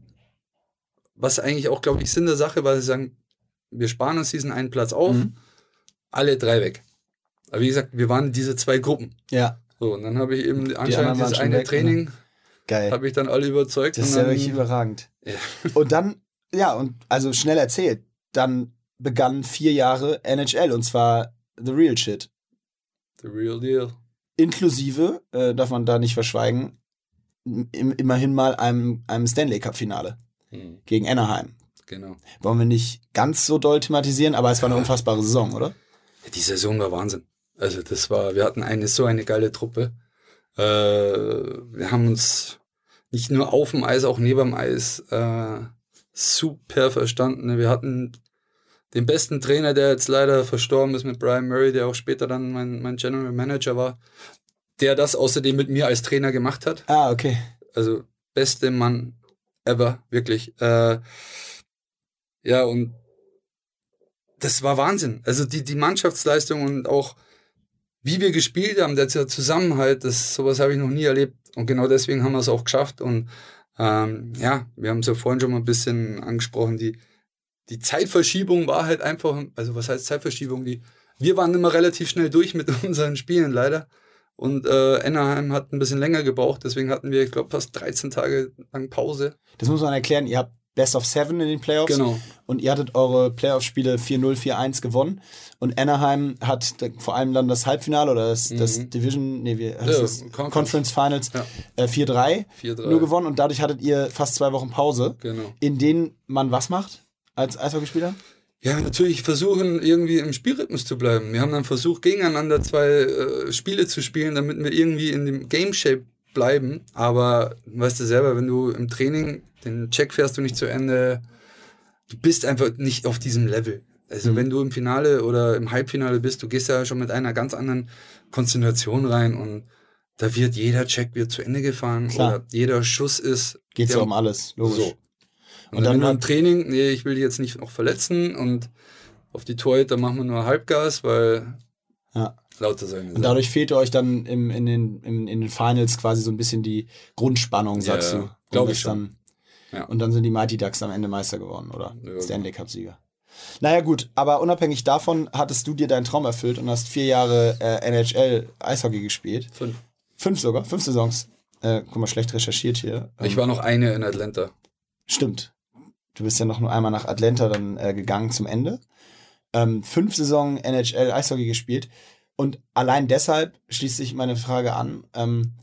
was eigentlich auch, glaube ich, Sinn der Sache, weil sie sagen, wir sparen uns diesen einen Platz auf, Mhm. alle drei weg. Aber wie gesagt, wir waren diese zwei Gruppen. Ja, So, und dann habe ich eben anscheinend dieses eine weg, Training, geil. habe ich dann alle überzeugt. Das ist ja wirklich überragend. Ja. Und dann, ja, und also schnell erzählt, dann begann vier Jahre NHL und zwar The Real Shit. The real deal. Inklusive, äh, darf man da nicht verschweigen, im, immerhin mal einem, einem Stanley Cup-Finale Hm, gegen Anaheim. genau. Wollen wir nicht ganz so doll thematisieren, aber es war eine (laughs) unfassbare Saison, oder? Die Saison war Wahnsinn. Also das war, wir hatten eine so eine geile Truppe. Äh, wir haben uns nicht nur auf dem Eis, auch neben dem Eis äh, super verstanden. Wir hatten den besten Trainer, der jetzt leider verstorben ist mit Brian Murray, der auch später dann mein, mein General Manager war, der das außerdem mit mir als Trainer gemacht hat. Ah, okay. Also beste Mann ever, wirklich. Äh, ja, und das war Wahnsinn. Also die, die Mannschaftsleistung und auch wie wir gespielt haben, der Zusammenhalt, das sowas habe ich noch nie erlebt. Und genau deswegen haben wir es auch geschafft. Und ähm, ja, wir haben es ja vorhin schon mal ein bisschen angesprochen, die, die Zeitverschiebung war halt einfach, also was heißt Zeitverschiebung? Die, wir waren immer relativ schnell durch mit (laughs) unseren Spielen leider. Und äh, Anaheim hat ein bisschen länger gebraucht, deswegen hatten wir, ich glaube, fast 13 Tage lang Pause. Das muss man erklären. Ihr habt Best of Seven in den Playoffs. Genau. Und ihr hattet eure Playoff-Spiele 4-0, 4-1 gewonnen. Und Anaheim hat vor allem dann das Halbfinale oder das, das Division, nee, wie heißt Mhm. Ja, das? Conference. Conference Finals Ja. äh, 4-3 4-3. nur gewonnen. Und dadurch hattet ihr fast zwei Wochen Pause, Genau. in denen man was macht als Eishockeyspieler? Ja, natürlich versuchen, irgendwie im Spielrhythmus zu bleiben. Wir haben dann versucht, gegeneinander zwei äh, Spiele zu spielen, damit wir irgendwie in dem Game-Shape bleiben. Aber weißt du selber, wenn du im Training den Check fährst du nicht zu Ende, du bist einfach nicht auf diesem Level. Also wenn du im Finale oder im Halbfinale bist, du gehst ja schon mit einer ganz anderen Konzentration rein und da wird jeder Check wird zu Ende gefahren Klar. oder jeder Schuss ist Geht so um alles, logisch. So. Und, dann, im hat- Training, nee, ich will die jetzt nicht noch verletzen und auf die Torhüter machen wir nur Halbgas, weil Ja. lauter sein. Und dadurch fehlte euch dann im, in, den, in, in den Finals quasi so ein bisschen die Grundspannung, sagst Ja, du. glaub Und ich schon. Dann, Ja. Und dann sind die Mighty Ducks am Ende Meister geworden, oder? Ja, Stanley Cup-Sieger. Naja, gut, aber unabhängig davon hattest du dir deinen Traum erfüllt und hast vier Jahre äh, NHL Eishockey gespielt. Fünf. Fünf sogar, fünf Saisons. Äh, guck mal, schlecht recherchiert hier. Ähm, Ich war noch eine in Atlanta. Stimmt. Du bist ja noch nur einmal nach Atlanta dann äh, gegangen zum Ende. Ähm, fünf Saison NHL Eishockey gespielt. Und allein deshalb schließt sich meine Frage an, ähm,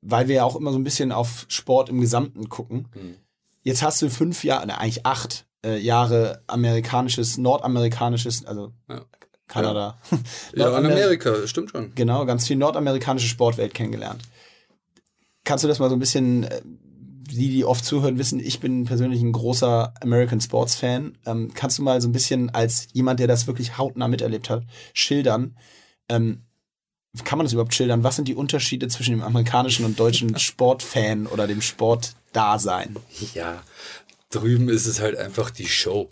weil wir ja auch immer so ein bisschen auf Sport im Gesamten gucken. Hm. Jetzt hast du fünf Jahre, ne, eigentlich acht äh, Jahre amerikanisches, nordamerikanisches, also Ja. Kanada. (laughs) Ja, in Nordamer- Amerika, das stimmt schon. Genau, ganz viel nordamerikanische Sportwelt kennengelernt. Kannst du das mal so ein bisschen, äh, die, die oft zuhören, wissen, ich bin persönlich ein großer American Sports Fan. Ähm, kannst du mal so ein bisschen als jemand, der das wirklich hautnah miterlebt hat, schildern? Ähm, kann man das überhaupt schildern? Was sind die Unterschiede zwischen dem amerikanischen und deutschen (laughs) Sportfan oder dem Sportdasein? Ja, drüben ist es halt einfach die Show.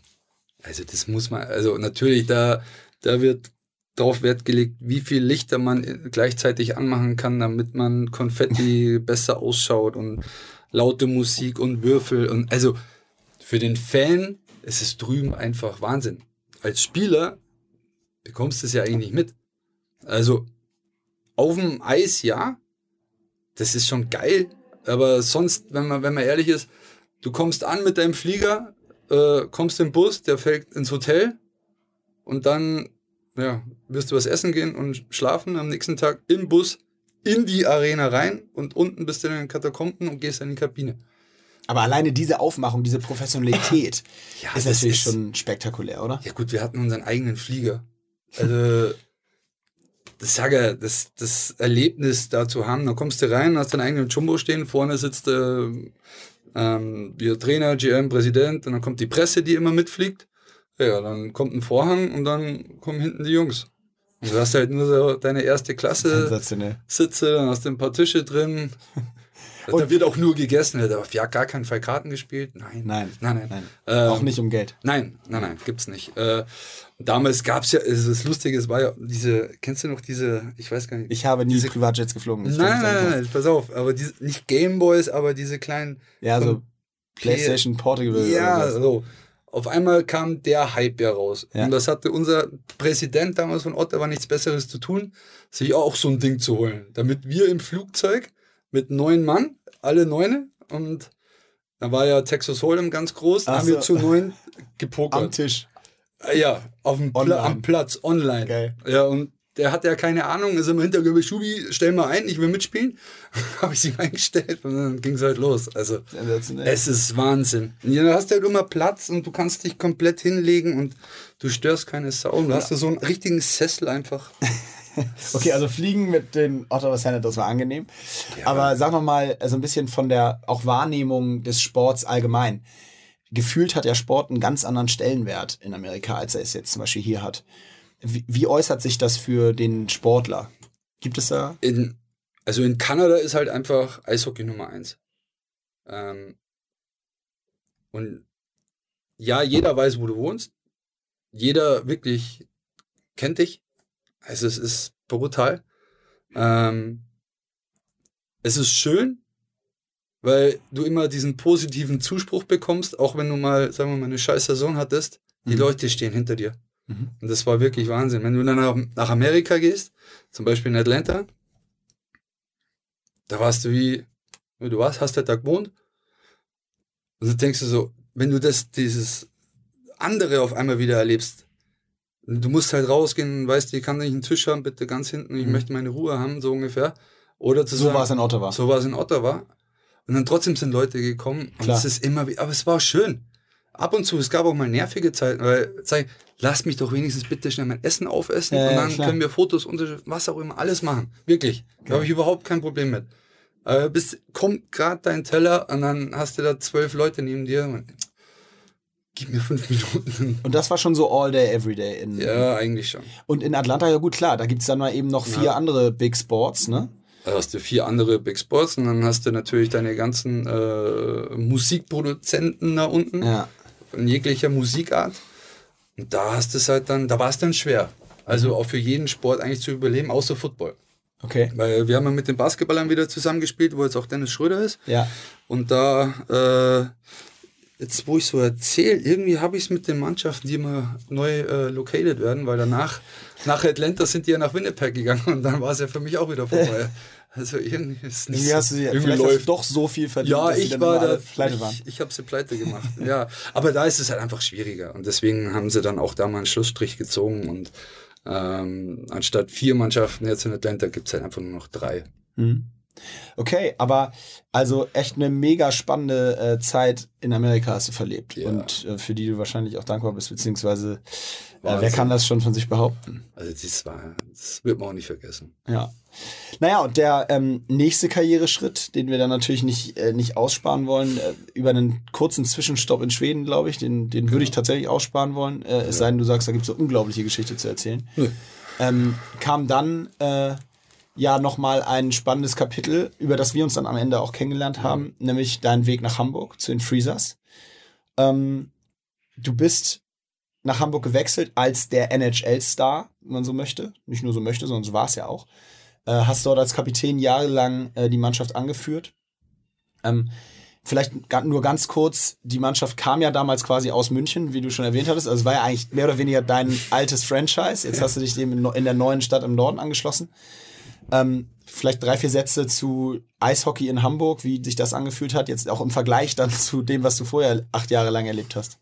Also das muss man, also natürlich, da, da wird drauf Wert gelegt, wie viel Lichter man gleichzeitig anmachen kann, damit man Konfetti (laughs) besser ausschaut und laute Musik und Würfel und also für den Fan ist es drüben einfach Wahnsinn. Als Spieler bekommst du es ja eigentlich nicht mit. Also auf dem Eis, ja. Das ist schon geil. Aber sonst, wenn man, wenn man ehrlich ist, du kommst an mit deinem Flieger, äh, kommst im Bus, der fällt ins Hotel und dann ja, wirst du was essen gehen und schlafen am nächsten Tag im Bus in die Arena rein und unten bist du in den Katakomben und gehst in die Kabine. Aber alleine diese Aufmachung, diese Professionalität (laughs) Ja, ist natürlich ist- schon spektakulär, oder? Ja gut, wir hatten unseren eigenen Flieger. Also, (laughs) das sage das, das Erlebnis da zu haben, dann kommst du rein, hast deinen eigenen Jumbo stehen, vorne sitzt äh, ähm, der Trainer, GM, Präsident, und dann kommt die Presse, die immer mitfliegt. Ja, dann kommt ein Vorhang und dann kommen hinten die Jungs. Und du hast halt nur so deine erste Klasse. Sitze, dann hast du ein paar Tische drin. (laughs) Und da wird auch nur gegessen. Da darf ja gar kein Fall Karten gespielt. Nein. Nein. Nein, nein. Nein. Ähm, Auch nicht um Geld. Nein, nein, nein, gibt's nicht. Äh, damals gab's ja, also das Lustige, es war ja diese, kennst du noch diese, ich weiß gar nicht. Ich habe nie diese, Privatjets geflogen. nein, nein, nein, nein, pass auf, aber diese, nicht Gameboys, aber diese kleinen. Ja, so PlayStation Portable. Ja, so. Auf einmal kam der Hype ja raus. Ja. Und das hatte unser Präsident damals von Ottawa nichts Besseres zu tun, sich auch so ein Ding zu holen. Damit wir im Flugzeug mit neun Mann, alle neune, und da war ja Texas Hold'em ganz groß, Ach haben wir zu neun Am gepokert. Tisch. Äh, Ja, auf dem Pla am Platz, online. Geil. Ja, und der hat ja keine Ahnung, ist im Hintergrund, Schubi, stell mal ein, ich will mitspielen. (laughs) Habe ich sie eingestellt und dann ging es halt los. Also, es ist Wahnsinn. Ja, du hast halt immer Platz und du kannst dich komplett hinlegen und du störst keine Sau. Und Du hast da so einen richtigen Sessel einfach. (laughs) Okay, also Fliegen mit den Ottawa Senators war angenehm. Aber sagen wir mal, so ein bisschen von der auch Wahrnehmung des Sports allgemein. Gefühlt hat der Sport einen ganz anderen Stellenwert in Amerika, als er es jetzt zum Beispiel hier hat. Wie, wie äußert sich das für den Sportler? Gibt es da? In, also in Kanada ist halt einfach Eishockey Nummer eins. Ähm, und ja, jeder weiß, wo du wohnst. Jeder wirklich kennt dich. Also es ist brutal. Ähm, es ist schön, weil du immer diesen positiven Zuspruch bekommst, auch wenn du mal, sagen wir mal, eine scheiß Saison hattest. Die Mhm. Leute stehen hinter dir. Mhm. Und das war wirklich Wahnsinn. Wenn du dann nach, Amerika gehst, zum Beispiel in Atlanta, da warst du wie, du warst, hast halt da gewohnt. Und dann denkst du so, wenn du das, dieses andere auf einmal wieder erlebst, du musst halt rausgehen und weißt, ich kann nicht einen Tisch haben, bitte ganz hinten, ich Mhm. möchte meine Ruhe haben, so ungefähr. Oder zu So sagen, war es in Ottawa. so war es in Ottawa. Und dann trotzdem sind Leute gekommen. Und Klar. es ist immer wie, aber es war schön. Ab und zu, es gab auch mal nervige Zeiten, weil, sag lass mich doch wenigstens bitte schnell mein Essen aufessen Ja, und ja, dann klar. können wir Fotos, Unterschrift, was auch immer, alles machen. Wirklich. Da habe ich überhaupt kein Problem mit. Äh, bis kommt gerade dein Teller und dann hast du da zwölf Leute neben dir. Und, gib mir fünf (laughs) Minuten. Und das war schon so all day, every day. In, Ja, eigentlich schon. Und in Atlanta, ja gut, klar, da gibt es dann mal eben noch vier Ja. andere Big Sports, ne? Da hast du vier andere Big Sports und dann hast du natürlich deine ganzen äh, Musikproduzenten da unten. Ja. Von jeglicher Musikart. Und da hast es halt dann, da war es dann schwer. Also auch für jeden Sport eigentlich zu überleben, außer Football. Okay. Weil wir haben ja mit den Basketballern wieder zusammengespielt, wo jetzt auch Dennis Schröder ist. Ja. Und da, äh, jetzt wo ich so erzähle, irgendwie habe ich es mit den Mannschaften, die immer neu äh, located werden, weil danach, nach Atlanta sind die ja nach Winnipeg gegangen (laughs) und dann war es ja für mich auch wieder vorbei. (laughs) Also irgendwie ist nicht Wie hast du sie, irgendwie vielleicht läuft. doch so viel verdient, Ja, ich war da. pleite waren. Ich, ich habe sie pleite gemacht. ja, aber da ist es halt einfach schwieriger und deswegen haben sie dann auch da mal einen Schlussstrich gezogen und ähm, anstatt vier Mannschaften jetzt in Atlanta gibt es halt einfach nur noch drei. Mhm. Okay, aber also echt eine mega spannende äh, Zeit in Amerika hast du verlebt Ja. und äh, für die du wahrscheinlich auch dankbar bist, beziehungsweise äh, wer kann das schon von sich behaupten? Also das war, das wird man auch nicht vergessen. Ja. Naja, und der ähm, nächste Karriereschritt, den wir dann natürlich nicht, äh, nicht aussparen wollen, äh, über einen kurzen Zwischenstopp in Schweden, glaube ich, den, den würde ich tatsächlich aussparen wollen, äh, es sei denn, du sagst, da gibt es so unglaubliche Geschichte zu erzählen. Nö. Ähm, kam dann äh, ja nochmal ein spannendes Kapitel, über das wir uns dann am Ende auch kennengelernt haben, nämlich dein Weg nach Hamburg zu den Freezers. Ähm, du bist nach Hamburg gewechselt als der NHL-Star, wenn man so möchte. Nicht nur so möchte, sondern so war es ja auch. Äh, hast dort als Kapitän jahrelang äh, die Mannschaft angeführt. Ähm, vielleicht nur ganz kurz, die Mannschaft kam ja damals quasi aus München, wie du schon erwähnt hattest. Also es war ja eigentlich mehr oder weniger dein altes Franchise. Jetzt hast du dich in, in der neuen Stadt im Norden angeschlossen. Ähm, vielleicht drei, vier Sätze zu Eishockey in Hamburg, wie sich das angefühlt hat, jetzt auch im Vergleich dann (laughs) zu dem, was du vorher acht Jahre lang erlebt hast.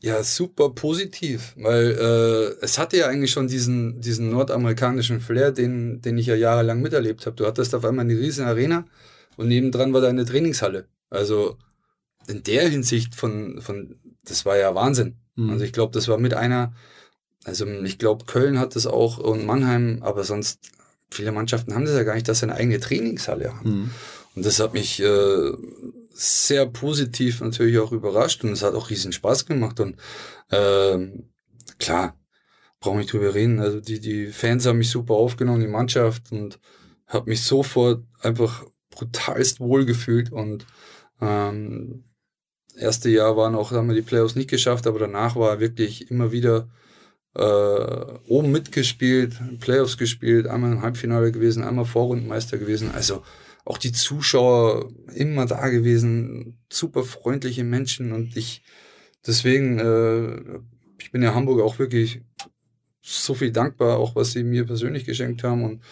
Ja, super positiv, weil äh, es hatte ja eigentlich schon diesen, diesen nordamerikanischen Flair, den, den ich ja jahrelang miterlebt habe. Du hattest auf einmal eine riesen Arena und nebendran war da eine Trainingshalle. Also in der Hinsicht von, von das war ja Wahnsinn. Mhm. Also ich glaube, das war mit einer, also ich glaube, Köln hat das auch und Mannheim, aber sonst, viele Mannschaften haben das ja gar nicht, dass sie eine eigene Trainingshalle haben. Mhm. Und das hat mich äh, sehr positiv natürlich auch überrascht und es hat auch riesen Spaß gemacht. Und ähm, klar, brauche nicht drüber reden. Also die, die Fans haben mich super aufgenommen, die Mannschaft und habe mich sofort einfach brutalst wohl gefühlt und ähm, erste Jahr waren auch, haben wir die Playoffs nicht geschafft, aber danach war wirklich immer wieder äh, oben mitgespielt, Playoffs gespielt, einmal im Halbfinale gewesen, einmal Vorrundenmeister gewesen. Also auch die Zuschauer immer da gewesen, super freundliche Menschen und ich deswegen, äh, ich bin ja Hamburg auch wirklich so viel dankbar, auch was sie mir persönlich geschenkt haben und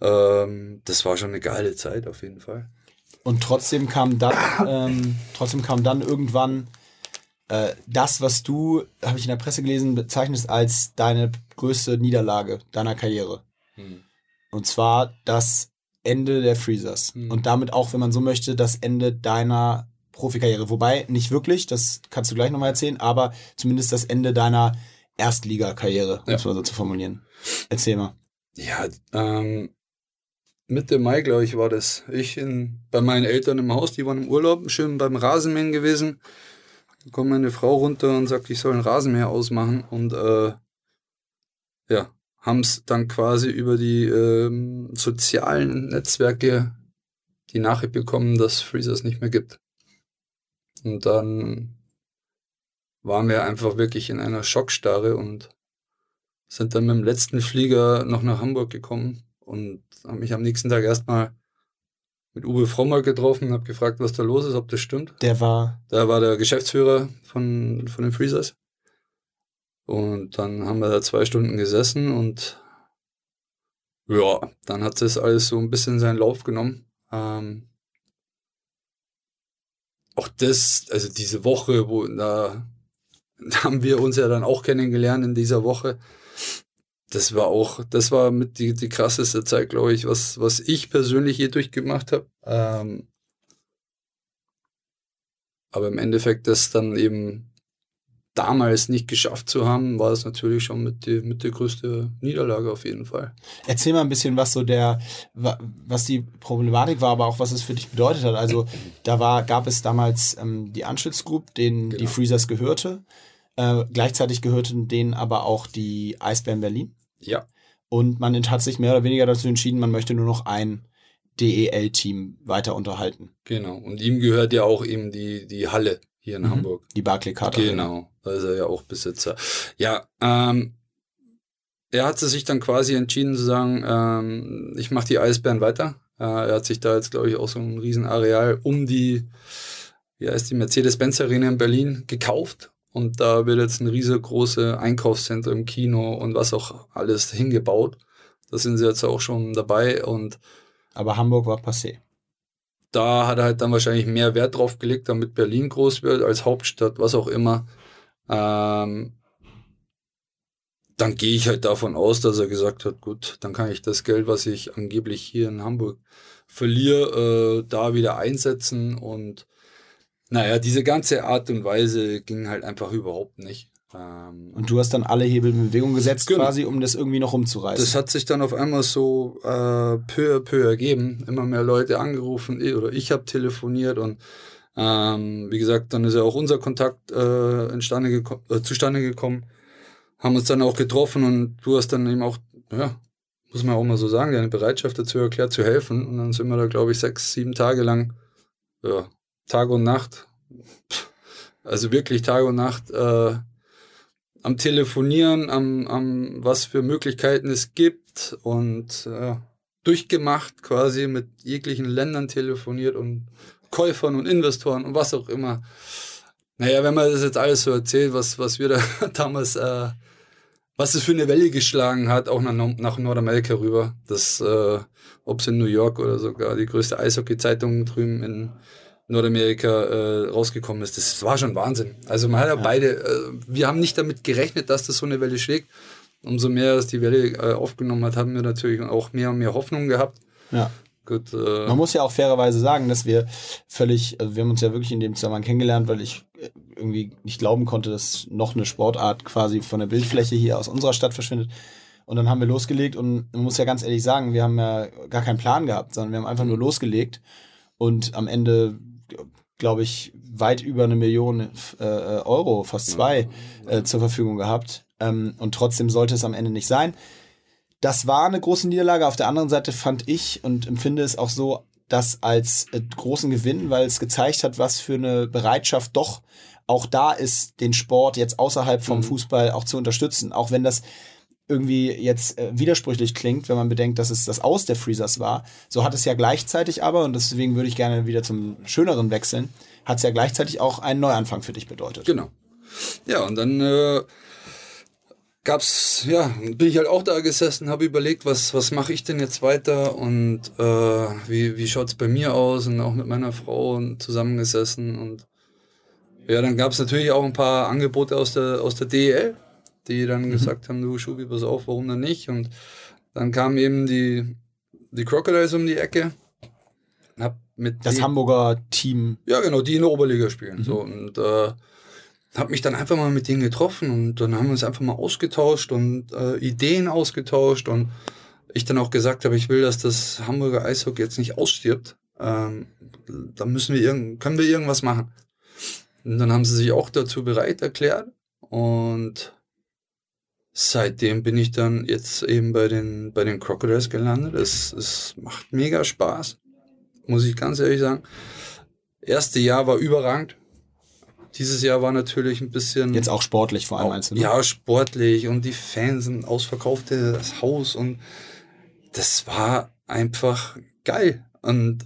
ähm, das war schon eine geile Zeit auf jeden Fall. Und trotzdem kam dann, ähm, trotzdem kam dann irgendwann äh, das, was du, habe ich in der Presse gelesen, bezeichnest als deine größte Niederlage deiner Karriere. Hm. Und zwar das Ende der Freezers. Hm. Und damit auch, wenn man so möchte, das Ende deiner Profikarriere. Wobei, nicht wirklich, das kannst du gleich nochmal erzählen, aber zumindest das Ende deiner Erstligakarriere, um es mal so zu formulieren. Erzähl mal. Ja, ähm, Mitte Mai, glaube ich, war das. Ich in, bei meinen Eltern im Haus, die waren im Urlaub, schön beim Rasenmähen gewesen. Da kommt meine Frau runter und sagt, ich soll ein Rasenmäher ausmachen. Und äh, ja, haben es dann quasi über die ähm, sozialen Netzwerke die Nachricht bekommen, dass Freezers nicht mehr gibt. Und dann waren wir einfach wirklich in einer Schockstarre und sind dann mit dem letzten Flieger noch nach Hamburg gekommen und habe mich am nächsten Tag erstmal mit Uwe Frommer getroffen, habe gefragt, was da los ist, ob das stimmt. Der war? Der war der Geschäftsführer von, von den Freezers. Und dann haben wir da zwei Stunden gesessen und ja, dann hat das alles so ein bisschen seinen Lauf genommen. Ähm, auch das, also diese Woche, wo da, (laughs) da haben wir uns ja dann auch kennengelernt in dieser Woche das war auch, das war mit die, die krasseste Zeit, glaube ich, was, was ich persönlich je durchgemacht habe. Ähm, aber im Endeffekt, das dann eben damals nicht geschafft zu haben, war es natürlich schon mit, die, mit der größte Niederlage auf jeden Fall. Erzähl mal ein bisschen, was so der, was die Problematik war, aber auch was es für dich bedeutet hat. Also da war, gab es damals ähm, die Group, denen genau. die Freezers gehörte. Äh, gleichzeitig gehörten denen aber auch die Eisbären Berlin. Ja. Und man hat sich mehr oder weniger dazu entschieden, man möchte nur noch ein DEL-Team weiter unterhalten. Genau. Und ihm gehört ja auch eben die, die Halle hier in mhm. Hamburg. Die Barclaycard. Genau. Da ist er ja auch Besitzer. Ja, ähm, er hat sich dann quasi entschieden zu sagen, ähm, ich mache die Eisbären weiter. Äh, er hat sich da jetzt, glaube ich, auch so ein Riesenareal um die, wie heißt die Mercedes-Benz Arena in Berlin gekauft und da wird jetzt ein riesengroße Einkaufszentrum, Kino und was auch alles hingebaut. Da sind sie jetzt auch schon dabei und. Aber Hamburg war passé. Da hat er halt dann wahrscheinlich mehr Wert drauf gelegt, damit Berlin groß wird als Hauptstadt, was auch immer. Ähm, dann gehe ich halt davon aus, dass er gesagt hat, gut, dann kann ich das Geld, was ich angeblich hier in Hamburg verliere, äh, da wieder einsetzen und naja, diese ganze Art und Weise ging halt einfach überhaupt nicht. Ähm, und du hast dann alle Hebel in Bewegung gesetzt, genau. quasi, um das irgendwie noch umzureißen. Das hat sich dann auf einmal so äh, peu à peu ergeben. Immer mehr Leute angerufen oder ich habe telefoniert und ähm, wie gesagt, dann ist ja auch unser Kontakt äh, entstande geko äh, zustande gekommen. Haben uns dann auch getroffen und du hast dann eben auch, ja, muss man auch mal so sagen, deine Bereitschaft dazu erklärt zu helfen. Und dann sind wir da, glaube ich, sechs, sieben Tage lang ja, Tag und Nacht, also wirklich Tag und Nacht äh, am Telefonieren, am, am was für Möglichkeiten es gibt und äh, durchgemacht quasi mit jeglichen Ländern telefoniert und Käufern und Investoren und was auch immer. Naja, wenn man das jetzt alles so erzählt, was, was wir da (laughs) damals äh, was es für eine Welle geschlagen hat, auch nach, nach Nordamerika rüber. Das, äh, ob es in New York oder sogar die größte Eishockey-Zeitung drüben in Nordamerika äh, rausgekommen ist. Das war schon Wahnsinn. Also man hat ja, ja. beide, äh, wir haben nicht damit gerechnet, dass das so eine Welle schlägt. Umso mehr es die Welle äh, aufgenommen hat, haben wir natürlich auch mehr und mehr Hoffnung gehabt. Ja. Gut, äh Man muss ja auch fairerweise sagen, dass wir völlig, also wir haben uns ja wirklich in dem Zusammenhang kennengelernt, weil ich äh, irgendwie nicht glauben konnte, dass noch eine Sportart quasi von der Bildfläche hier aus unserer Stadt verschwindet. Und dann haben wir losgelegt und man muss ja ganz ehrlich sagen, wir haben ja gar keinen Plan gehabt, sondern wir haben einfach nur losgelegt und am Ende glaube ich, weit über eine Million äh, Euro, fast zwei, äh, zur Verfügung gehabt. Ähm, und trotzdem sollte es am Ende nicht sein. Das war eine große Niederlage. Auf der anderen Seite fand ich und empfinde es auch so, das als äh, großen Gewinn, weil es gezeigt hat, was für eine Bereitschaft doch auch da ist, den Sport jetzt außerhalb vom mhm. Fußball auch zu unterstützen. Auch wenn das irgendwie jetzt äh, widersprüchlich klingt, wenn man bedenkt, dass es das Aus der Freezers war. So hat es ja gleichzeitig aber, und deswegen würde ich gerne wieder zum Schöneren wechseln, hat es ja gleichzeitig auch einen Neuanfang für dich bedeutet. Genau. Ja, und dann äh, gab's, ja, bin ich halt auch da gesessen, habe überlegt, was, was mache ich denn jetzt weiter und äh, wie, wie schaut's bei mir aus und auch mit meiner Frau zusammengesessen und ja, dann gab es natürlich auch ein paar Angebote aus der, aus der DEL, die dann mhm. gesagt haben, du Schubi, pass auf, warum dann nicht? Und dann kam eben die, die Crocodiles um die Ecke. Hab mit das Hamburger Team. Ja, genau, die in der Oberliga spielen. Mhm. So, und äh, habe mich dann einfach mal mit denen getroffen und dann haben wir uns einfach mal ausgetauscht und äh, Ideen ausgetauscht und ich dann auch gesagt habe, ich will, dass das Hamburger Eishockey jetzt nicht ausstirbt. Ähm, da müssen wir irgend, können wir irgendwas machen. Und dann haben sie sich auch dazu bereit erklärt und seitdem bin ich dann jetzt eben bei den, bei den Crocodiles gelandet. Es, es macht mega Spaß, muss ich ganz ehrlich sagen. Erste Jahr war überragend. Dieses Jahr war natürlich ein bisschen. Jetzt auch sportlich vor allem, du? Ne? Ja, sportlich und die Fans sind ausverkaufte das Haus und das war einfach geil und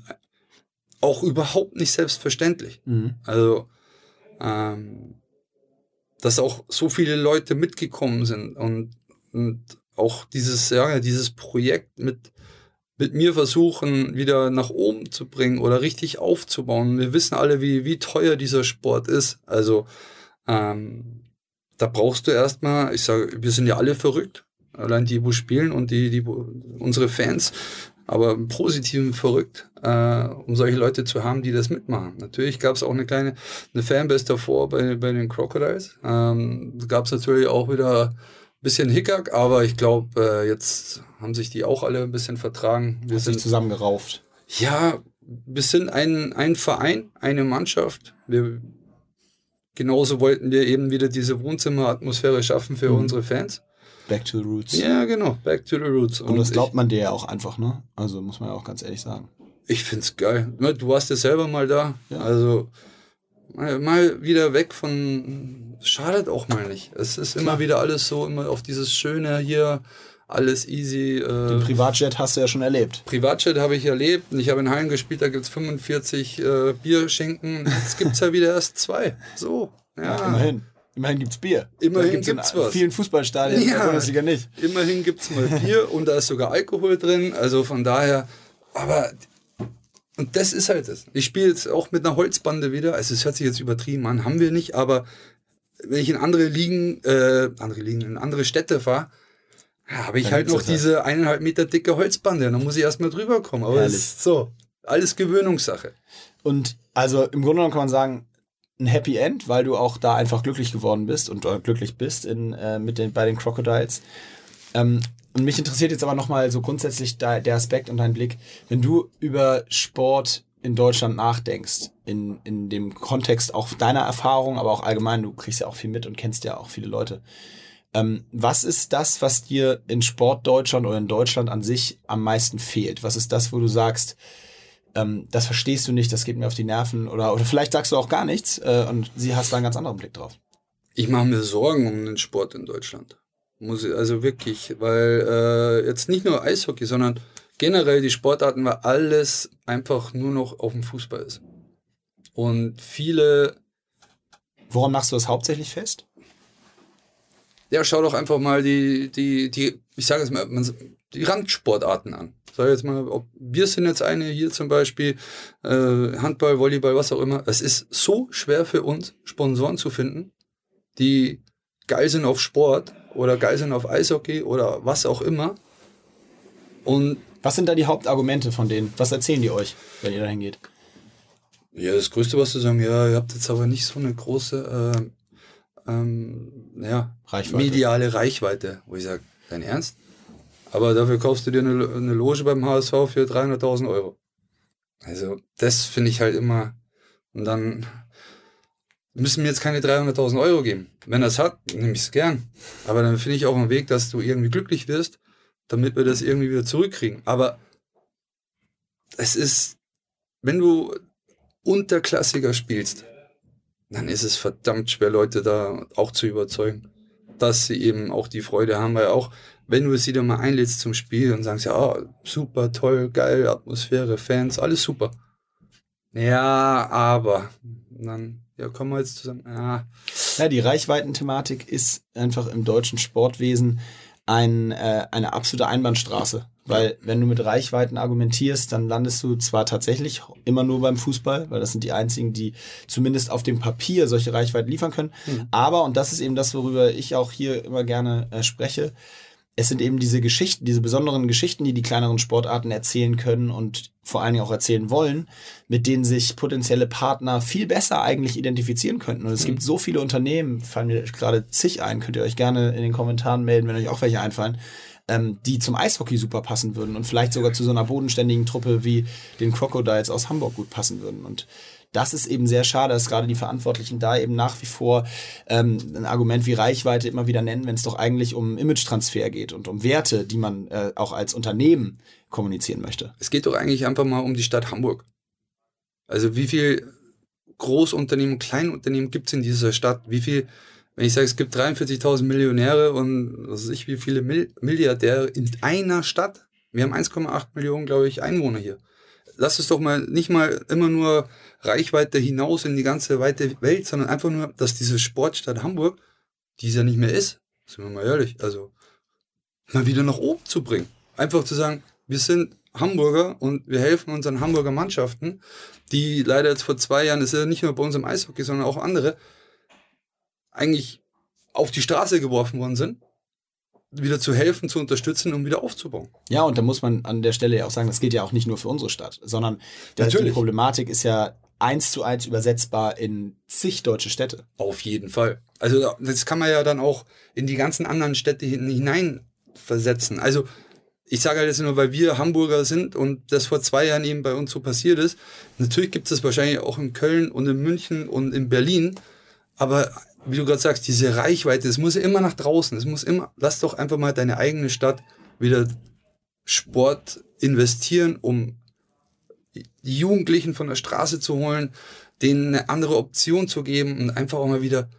auch überhaupt nicht selbstverständlich. Mhm. Also, ähm, dass auch so viele Leute mitgekommen sind und, und auch dieses, ja, dieses Projekt mit, mit mir versuchen, wieder nach oben zu bringen oder richtig aufzubauen. Wir wissen alle, wie, wie teuer dieser Sport ist. Also ähm, da brauchst du erstmal, ich sage, wir sind ja alle verrückt. Allein die, wo spielen und die, die, unsere Fans, aber im Positiven verrückt, äh, um solche Leute zu haben, die das mitmachen. Natürlich gab es auch eine kleine eine Fanbase davor bei, bei den Crocodiles. Ähm, gab es natürlich auch wieder ein bisschen Hickhack, aber ich glaube, äh, jetzt haben sich die auch alle ein bisschen vertragen. Wir Hat sind zusammengerauft. Ja, wir sind ein, ein Verein, eine Mannschaft. Wir, genauso wollten wir eben wieder diese Wohnzimmeratmosphäre schaffen für mhm. unsere Fans. Back to the Roots. Ja, genau, Back to the Roots. Und, Und das glaubt man dir ja auch einfach, ne? Also muss man ja auch ganz ehrlich sagen. Ich find's geil. Ne, du warst ja selber mal da. Ja. Also mal, mal, wieder weg von. Schadet auch mal nicht. Es ist Klar. immer wieder alles so, immer auf dieses Schöne hier, alles easy. Äh, Den Privatjet hast du ja schon erlebt. Privatjet habe ich erlebt. Ich habe in Hallen gespielt, da gibt es 45 äh, Bierschinken. Jetzt gibt es ja wieder erst zwei. So. Ja, ja immerhin. Immerhin gibt es Bier. Immerhin gibt es was. vielen Fußballstadien ja, der Bundesliga nicht. Immerhin gibt es mal Bier und da ist sogar Alkohol drin. Also von daher, aber und das ist halt das. Ich spiele jetzt auch mit einer Holzbande wieder. Also es hört sich jetzt übertrieben an, haben wir nicht, aber wenn ich in andere Ligen, äh, andere Ligen, in andere Städte fahre, habe ich Dann halt noch diese halt. eineinhalb Meter dicke Holzbande. Dann muss ich erstmal drüber kommen. Aber ist so. Alles Gewöhnungssache. Und also im Grunde genommen kann man sagen, ein Happy End, weil du auch da einfach glücklich geworden bist und äh, glücklich bist in, äh, mit den, bei den Crocodiles. Ähm, und mich interessiert jetzt aber nochmal so grundsätzlich da, der Aspekt und dein Blick, wenn du über Sport in Deutschland nachdenkst, in, in dem Kontext auch deiner Erfahrung, aber auch allgemein, du kriegst ja auch viel mit und kennst ja auch viele Leute. Ähm, was ist das, was dir in Sport Deutschland oder in Deutschland an sich am meisten fehlt? Was ist das, wo du sagst, ähm, das verstehst du nicht, das geht mir auf die Nerven oder, oder vielleicht sagst du auch gar nichts äh, und sie hast da einen ganz anderen Blick drauf. Ich mache mir Sorgen um den Sport in Deutschland. Muss ich, also wirklich, weil äh, jetzt nicht nur Eishockey, sondern generell die Sportarten, weil alles einfach nur noch auf dem Fußball ist. Und viele. Woran machst du das hauptsächlich fest? ja, schau doch einfach mal die, die, die, ich sage es mal, man, die Randsportarten an. Sag jetzt mal, ob wir sind jetzt eine hier zum Beispiel, äh, Handball, Volleyball, was auch immer. Es ist so schwer für uns, Sponsoren zu finden, die geil sind auf Sport oder geil sind auf Eishockey oder was auch immer. Und Was sind da die Hauptargumente von denen? Was erzählen die euch, wenn ihr da hingeht? Ja, das Größte, was sie sagen, ja, ihr habt jetzt aber nicht so eine große äh, ähm, ja, Reichweite. mediale Reichweite, wo ich sage, dein Ernst? Aber dafür kaufst du dir eine, eine Loge beim HSV für 300.000 Euro. Also das finde ich halt immer. Und dann müssen mir jetzt keine 300.000 Euro geben. Wenn das hat, nehme ich es gern. Aber dann finde ich auch einen Weg, dass du irgendwie glücklich wirst, damit wir das irgendwie wieder zurückkriegen. Aber es ist, wenn du unterklassiger spielst, dann ist es verdammt schwer, Leute da auch zu überzeugen, dass sie eben auch die Freude haben, weil auch wenn du sie dann mal einlädst zum Spiel und sagst, ja, oh, super, toll, geil, Atmosphäre, Fans, alles super. Ja, aber dann, ja, kommen wir jetzt zusammen. Ja, Ja, die Reichweitenthematik ist einfach im deutschen Sportwesen ein, äh, eine absolute Einbahnstraße. Weil wenn du mit Reichweiten argumentierst, dann landest du zwar tatsächlich immer nur beim Fußball, weil das sind die einzigen, die zumindest auf dem Papier solche Reichweiten liefern können. Aber, und das ist eben das, worüber ich auch hier immer gerne äh, spreche, es sind eben diese Geschichten, diese besonderen Geschichten, die die kleineren Sportarten erzählen können und vor allen Dingen auch erzählen wollen, mit denen sich potenzielle Partner viel besser eigentlich identifizieren könnten. Und es gibt so viele Unternehmen, fallen mir gerade zig ein, könnt ihr euch gerne in den Kommentaren melden, wenn euch auch welche einfallen, ähm, die zum Eishockey super passen würden und vielleicht sogar zu so einer bodenständigen Truppe wie den Crocodiles aus Hamburg gut passen würden. Und das ist eben sehr schade, dass gerade die Verantwortlichen da eben nach wie vor ähm, ein Argument wie Reichweite immer wieder nennen, wenn es doch eigentlich um Image-Transfer geht und um Werte, die man äh, auch als Unternehmen kommunizieren möchte. es geht doch eigentlich einfach mal um die Stadt Hamburg. Also wie viel Großunternehmen, Kleinunternehmen gibt es in dieser Stadt? Wie viel, wenn ich sage, es gibt 43.000 Millionäre und was weiß ich, wie viele Mil Milliardäre in einer Stadt? Wir haben 1,8 Millionen, glaube ich, Einwohner hier. Lass es doch mal nicht mal immer nur Reichweite hinaus in die ganze weite Welt, sondern einfach nur, dass diese Sportstadt Hamburg, die es ja nicht mehr ist, sind wir mal ehrlich, also mal wieder nach oben zu bringen. Einfach zu sagen, wir sind Hamburger und wir helfen unseren Hamburger Mannschaften, die leider jetzt vor zwei Jahren, das ist ja nicht nur bei uns im Eishockey, sondern auch andere, eigentlich auf die Straße geworfen worden sind, wieder zu helfen, zu unterstützen und wieder aufzubauen. Ja, und da muss man an der Stelle ja auch sagen, das geht ja auch nicht nur für unsere Stadt, sondern da- die Natürlich. Problematik ist ja eins zu eins übersetzbar in zig deutsche Städte. Auf jeden Fall. Also das kann man ja dann auch in die ganzen anderen Städte hin- hineinversetzen. Also ich sage halt jetzt nur, weil wir Hamburger sind und das vor zwei Jahren eben bei uns so passiert ist. Natürlich gibt es das wahrscheinlich auch in Köln und in München und in Berlin. Aber wie du gerade sagst, diese Reichweite, es muss ja immer nach draußen. Es muss immer, lass doch einfach mal deine eigene Stadt wieder Sport investieren, um die Jugendlichen von der Straße zu holen, denen eine andere Option zu geben und einfach auch mal wieder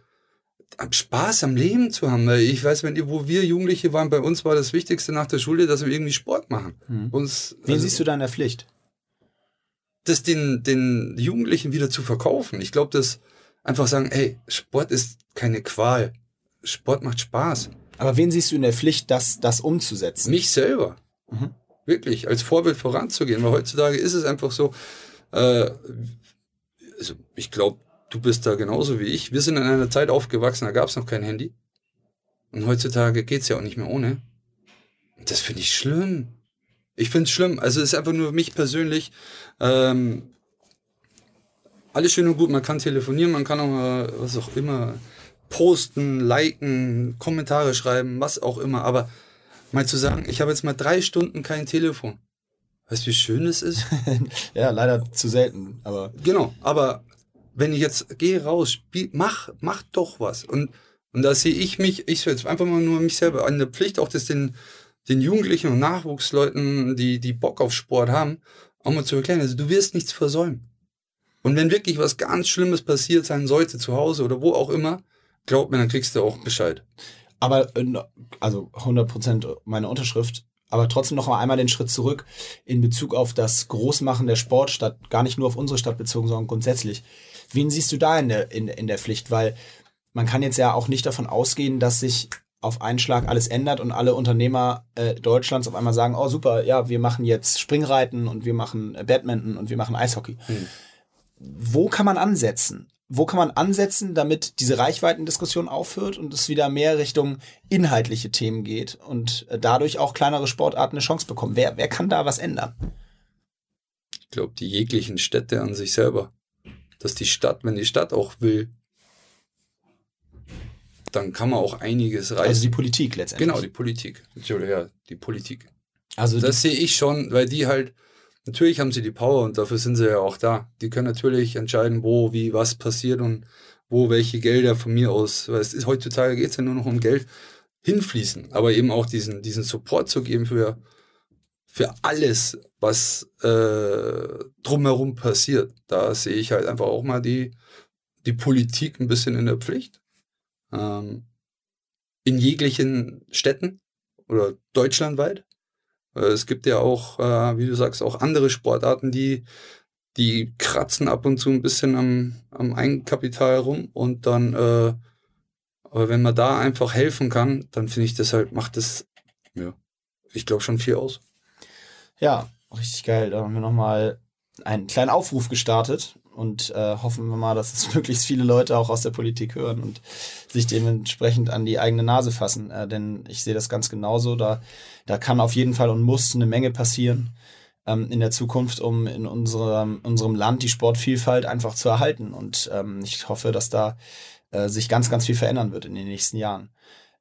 Spaß am Leben zu haben. Weil ich weiß, wenn ihr, wo wir Jugendliche waren, bei uns war das Wichtigste nach der Schule, dass wir irgendwie Sport machen. Uns, Wen also, siehst du da in der Pflicht? das den, den Jugendlichen wieder zu verkaufen. Ich glaube, dass einfach sagen, hey, Sport ist keine Qual. Sport macht Spaß. Aber wen siehst du in der Pflicht, das, das umzusetzen? Mich selber. Wirklich, als Vorbild voranzugehen. Weil heutzutage ist es einfach so, äh, also ich glaube, du bist da genauso wie ich. Wir sind in einer Zeit aufgewachsen, da gab es noch kein Handy. Und heutzutage geht's ja auch nicht mehr ohne. Und das finde ich schlimm. Ich finde es schlimm. Also es ist einfach nur für mich persönlich. Ähm, alles schön und gut, man kann telefonieren, man kann auch mal, was auch immer, posten, liken, Kommentare schreiben, was auch immer. Aber mal zu sagen, ich habe jetzt mal drei Stunden kein Telefon. Weißt du, wie schön es ist? (laughs) Ja, leider zu selten, aber Genau, aber wenn ich jetzt gehe raus, spiel, mach, mach doch was. Und, und da sehe ich mich, ich soll jetzt einfach mal nur mich selber an der Pflicht, auch das den, den Jugendlichen und Nachwuchsleuten, die, die Bock auf Sport haben, auch mal zu erklären. Also du wirst nichts versäumen. Und wenn wirklich was ganz Schlimmes passiert sein sollte, zu Hause oder wo auch immer, glaub mir, dann kriegst du auch Bescheid. Aber äh, also 100% meine Unterschrift. Aber trotzdem noch mal einmal den Schritt zurück in Bezug auf das Großmachen der Sportstadt, gar nicht nur auf unsere Stadt bezogen, sondern grundsätzlich. Wen siehst du da in der, in, in der Pflicht? Weil man kann jetzt ja auch nicht davon ausgehen, dass sich auf einen Schlag alles ändert und alle Unternehmer äh, Deutschlands auf einmal sagen, oh super, ja, wir machen jetzt Springreiten und wir machen äh, Badminton und wir machen Eishockey. Hm. Wo kann man ansetzen? Wo kann man ansetzen, damit diese Reichweitendiskussion aufhört und es wieder mehr Richtung inhaltliche Themen geht und äh, dadurch auch kleinere Sportarten eine Chance bekommen? Wer, wer kann da was ändern? Ich glaube, die jeglichen Städte an sich selber. Dass die Stadt, wenn die Stadt auch will, dann kann man auch einiges reißen. Also die Politik letztendlich. Genau, die Politik. Entschuldigung, ja, die Politik. Also Das sehe ich schon, weil die halt, natürlich haben sie die Power und dafür sind sie ja auch da. Die können natürlich entscheiden, wo, wie, was passiert und wo welche Gelder von mir aus, weil es ist heutzutage geht es ja nur noch um Geld, hinfließen. Aber eben auch diesen, diesen Support zu geben für, für alles, was äh, drumherum passiert. Da sehe ich halt einfach auch mal die, die Politik ein bisschen in der Pflicht. Ähm, in jeglichen Städten oder deutschlandweit. Äh, Es gibt ja auch, äh, wie du sagst, auch andere Sportarten, die, die kratzen ab und zu ein bisschen am, am Eigenkapital rum und dann, äh, aber wenn man da einfach helfen kann, dann finde ich das halt, macht das, ja, ich glaube schon viel aus. Ja, richtig geil. Da haben wir nochmal einen kleinen Aufruf gestartet und äh, hoffen wir mal, dass es (laughs) möglichst viele Leute auch aus der Politik hören und sich dementsprechend an die eigene Nase fassen. Äh, denn ich sehe das ganz genauso. Da, da kann auf jeden Fall und muss eine Menge passieren ähm, in der Zukunft, um in unserem, unserem Land die Sportvielfalt einfach zu erhalten. Und ähm, ich hoffe, dass da äh, sich ganz, ganz viel verändern wird in den nächsten Jahren.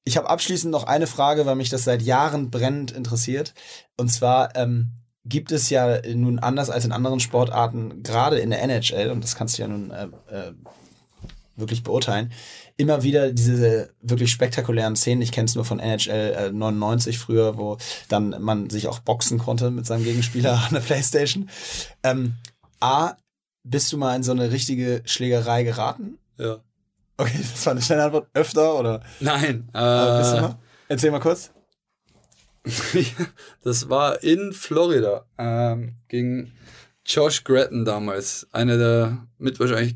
Ich habe abschließend noch eine Frage, weil mich das seit Jahren brennend interessiert. Und zwar ähm, gibt es ja nun anders als in anderen Sportarten, gerade in der NHL, und das kannst du ja nun äh, äh, wirklich beurteilen, immer wieder diese wirklich spektakulären Szenen. Ich kenne es nur von NHL äh, 99 früher, wo dann man sich auch boxen konnte mit seinem Gegenspieler (laughs) an der Playstation. Ähm, A, bist du mal in so eine richtige Schlägerei geraten? Ja. Okay, das war eine schnelle Antwort. Öfter oder? Nein, äh? Erzähl mal kurz. (laughs) das war in Florida ähm, gegen Josh Gretton damals. Einer der mit wahrscheinlich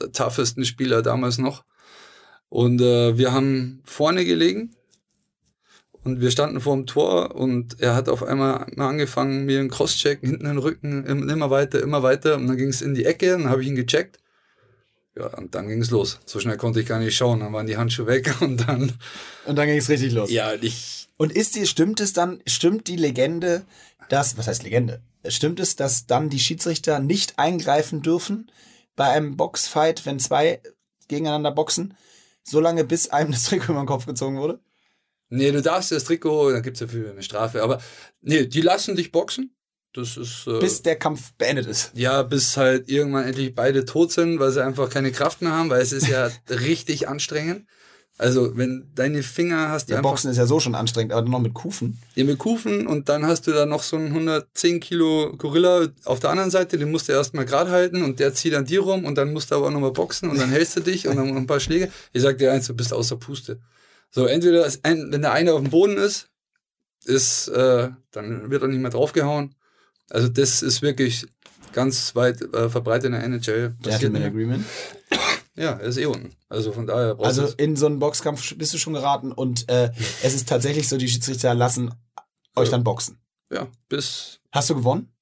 der toughesten Spieler damals noch. Und äh, wir haben vorne gelegen und wir standen vor dem Tor und er hat auf einmal mal angefangen, mir einen Crosscheck hinten in den Rücken, im- immer weiter, immer weiter. Und dann ging es in die Ecke, dann habe ich ihn gecheckt. Ja, und dann ging es los. So schnell konnte ich gar nicht schauen. Dann waren die Handschuhe weg (laughs) und dann, Und dann ging es richtig los. ja, ich, Und ist die, stimmt es dann, stimmt die Legende, dass, was heißt Legende? Stimmt es, dass dann die Schiedsrichter nicht eingreifen dürfen bei einem Boxfight, wenn zwei gegeneinander boxen, solange bis einem das Trikot über den Kopf gezogen wurde? Nee, du darfst das Trikot, dann gibt's dafür eine Strafe. Aber nee, die lassen dich boxen. Das ist. Äh, Bis der Kampf beendet ist. ja, bis halt irgendwann endlich beide tot sind, weil sie einfach keine Kraft mehr haben, weil es ist ja (laughs) richtig anstrengend. Also, wenn deine Finger hast, die Ja, Boxen ist ja so schon anstrengend, aber noch mit Kufen. ihr mit Kufen und dann hast du da noch so einen 110 Kilo Gorilla auf der anderen Seite, den musst du erstmal gerade halten und der zieht an dir rum und dann musst du aber auch nochmal boxen und dann hältst du dich und dann noch ein paar Schläge. Ich sag dir eins, du bist außer Puste. So, entweder ein, wenn der eine auf dem Boden ist, ist, äh, dann wird er nicht mehr draufgehauen. Also das ist wirklich ganz weit äh, verbreitet in der NHL. Gentleman. Agreement. Ja, er ist eh unten. Also von daher brauchst Also in so einen Boxkampf bist du schon geraten und äh, (laughs) es ist tatsächlich so, die Schiedsrichter lassen euch dann boxen. ja, bis Hast du gewonnen?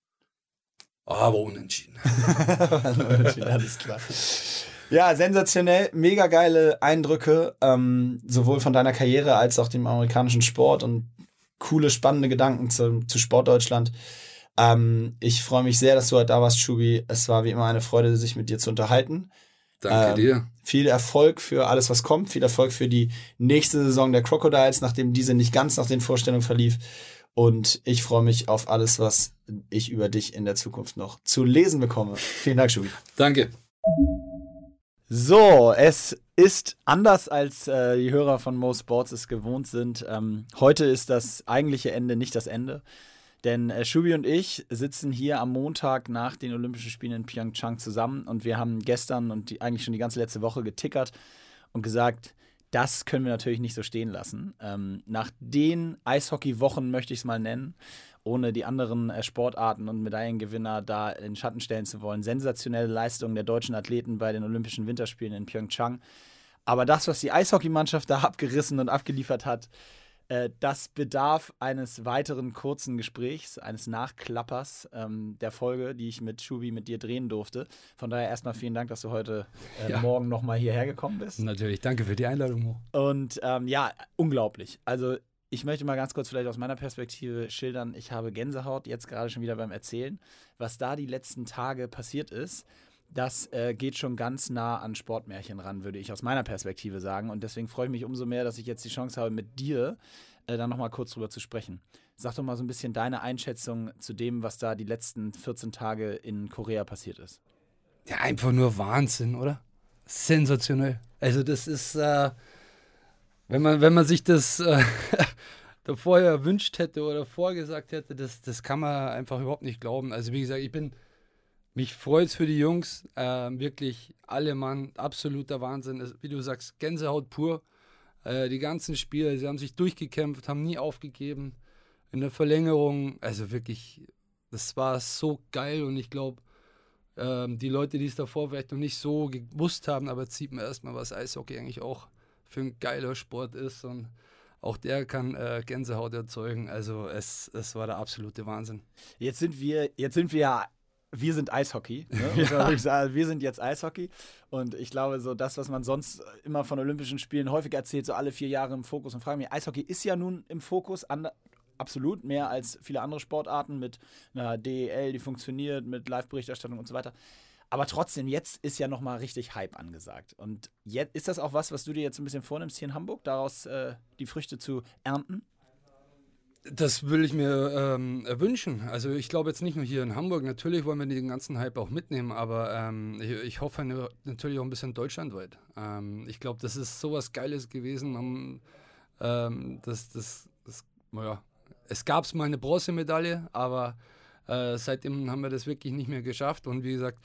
aber (laughs) unentschieden. Alles klar. Ja, sensationell, mega geile Eindrücke, ähm, sowohl von deiner Karriere als auch dem amerikanischen Sport und coole, spannende Gedanken zu, zu Sportdeutschland. Ähm, ich freue mich sehr, dass du heute da warst, Schubi. Es war wie immer eine Freude, sich mit dir zu unterhalten. Danke Ähm, dir. Viel Erfolg für alles, was kommt. Viel Erfolg für die nächste Saison der Crocodiles, nachdem diese nicht ganz nach den Vorstellungen verlief. Und ich freue mich auf alles, was ich über dich in der Zukunft noch zu lesen bekomme. Vielen Dank, Schubi. Danke. So, es ist anders als äh, die Hörer von Mo Sports es gewohnt sind. Ähm, heute ist das eigentliche Ende nicht das Ende. Denn äh, Shubi und ich sitzen hier am Montag nach den Olympischen Spielen in Pyeongchang zusammen und wir haben gestern und die, eigentlich schon die ganze letzte Woche getickert und gesagt, das können wir natürlich nicht so stehen lassen. Ähm, nach den Eishockey-Wochen möchte ich es mal nennen, ohne die anderen äh, Sportarten und Medaillengewinner da in Schatten stellen zu wollen. Sensationelle Leistung der deutschen Athleten bei den Olympischen Winterspielen in Pyeongchang. Aber das, was die Eishockeymannschaft da abgerissen und abgeliefert hat, äh, das bedarf eines weiteren kurzen Gesprächs, eines Nachklappers ähm, der Folge, die ich mit Schubi mit dir drehen durfte. Von daher erstmal vielen Dank, dass du heute äh, Ja. Morgen nochmal hierher gekommen bist. Natürlich, danke für die Einladung. Mo. Und ähm, ja, unglaublich. Also ich möchte mal ganz kurz vielleicht aus meiner Perspektive schildern. Ich habe Gänsehaut jetzt gerade schon wieder beim Erzählen. Was da die letzten Tage passiert ist, das äh, geht schon ganz nah an Sportmärchen ran, würde ich aus meiner Perspektive sagen. Und deswegen freue ich mich umso mehr, dass ich jetzt die Chance habe, mit dir äh, da nochmal kurz drüber zu sprechen. Sag doch mal so ein bisschen deine Einschätzung zu dem, was da die letzten 14 Tage in Korea passiert ist. Ja, einfach nur Wahnsinn, oder? Sensationell. Also das ist, äh, wenn man, wenn man sich das äh, (laughs) davor erwünscht hätte oder vorgesagt hätte, das, das kann man einfach überhaupt nicht glauben. Also wie gesagt, ich bin, mich freut es für die Jungs, äh, wirklich alle Mann, absoluter Wahnsinn. Wie du sagst, Gänsehaut pur. Äh, die ganzen Spiele, sie haben sich durchgekämpft, haben nie aufgegeben. In der Verlängerung, also wirklich, das war so geil und ich glaube, ähm, die Leute, die es davor vielleicht noch nicht so gewusst haben, aber jetzt sieht man erstmal, was Eishockey eigentlich auch für ein geiler Sport ist und auch der kann äh, Gänsehaut erzeugen. Also es, es war der absolute Wahnsinn. Jetzt sind wir, jetzt sind wir ja, wir sind Eishockey. Ne? Wirklich sagen. Wir sind jetzt Eishockey. Und ich glaube, so das, was man sonst immer von Olympischen Spielen häufig erzählt, so alle vier Jahre im Fokus und fragen mich, Eishockey ist ja nun im Fokus, absolut mehr als viele andere Sportarten mit einer DEL, die funktioniert, mit Live-Berichterstattung und so weiter. Aber trotzdem, jetzt ist ja nochmal richtig Hype angesagt. Und jetzt, ist das auch was, was du dir jetzt ein bisschen vornimmst hier in Hamburg, daraus äh, die Früchte zu ernten? Das will ich mir ähm, wünschen. Also ich glaube jetzt nicht nur hier in Hamburg, natürlich wollen wir den ganzen Hype auch mitnehmen, aber ähm, ich, ich hoffe natürlich auch ein bisschen deutschlandweit. Ähm, ich glaube, das ist sowas Geiles gewesen. Um, ähm, das, das, das, naja, es gab mal eine Bronzemedaille, aber äh, seitdem haben wir das wirklich nicht mehr geschafft. Und wie gesagt,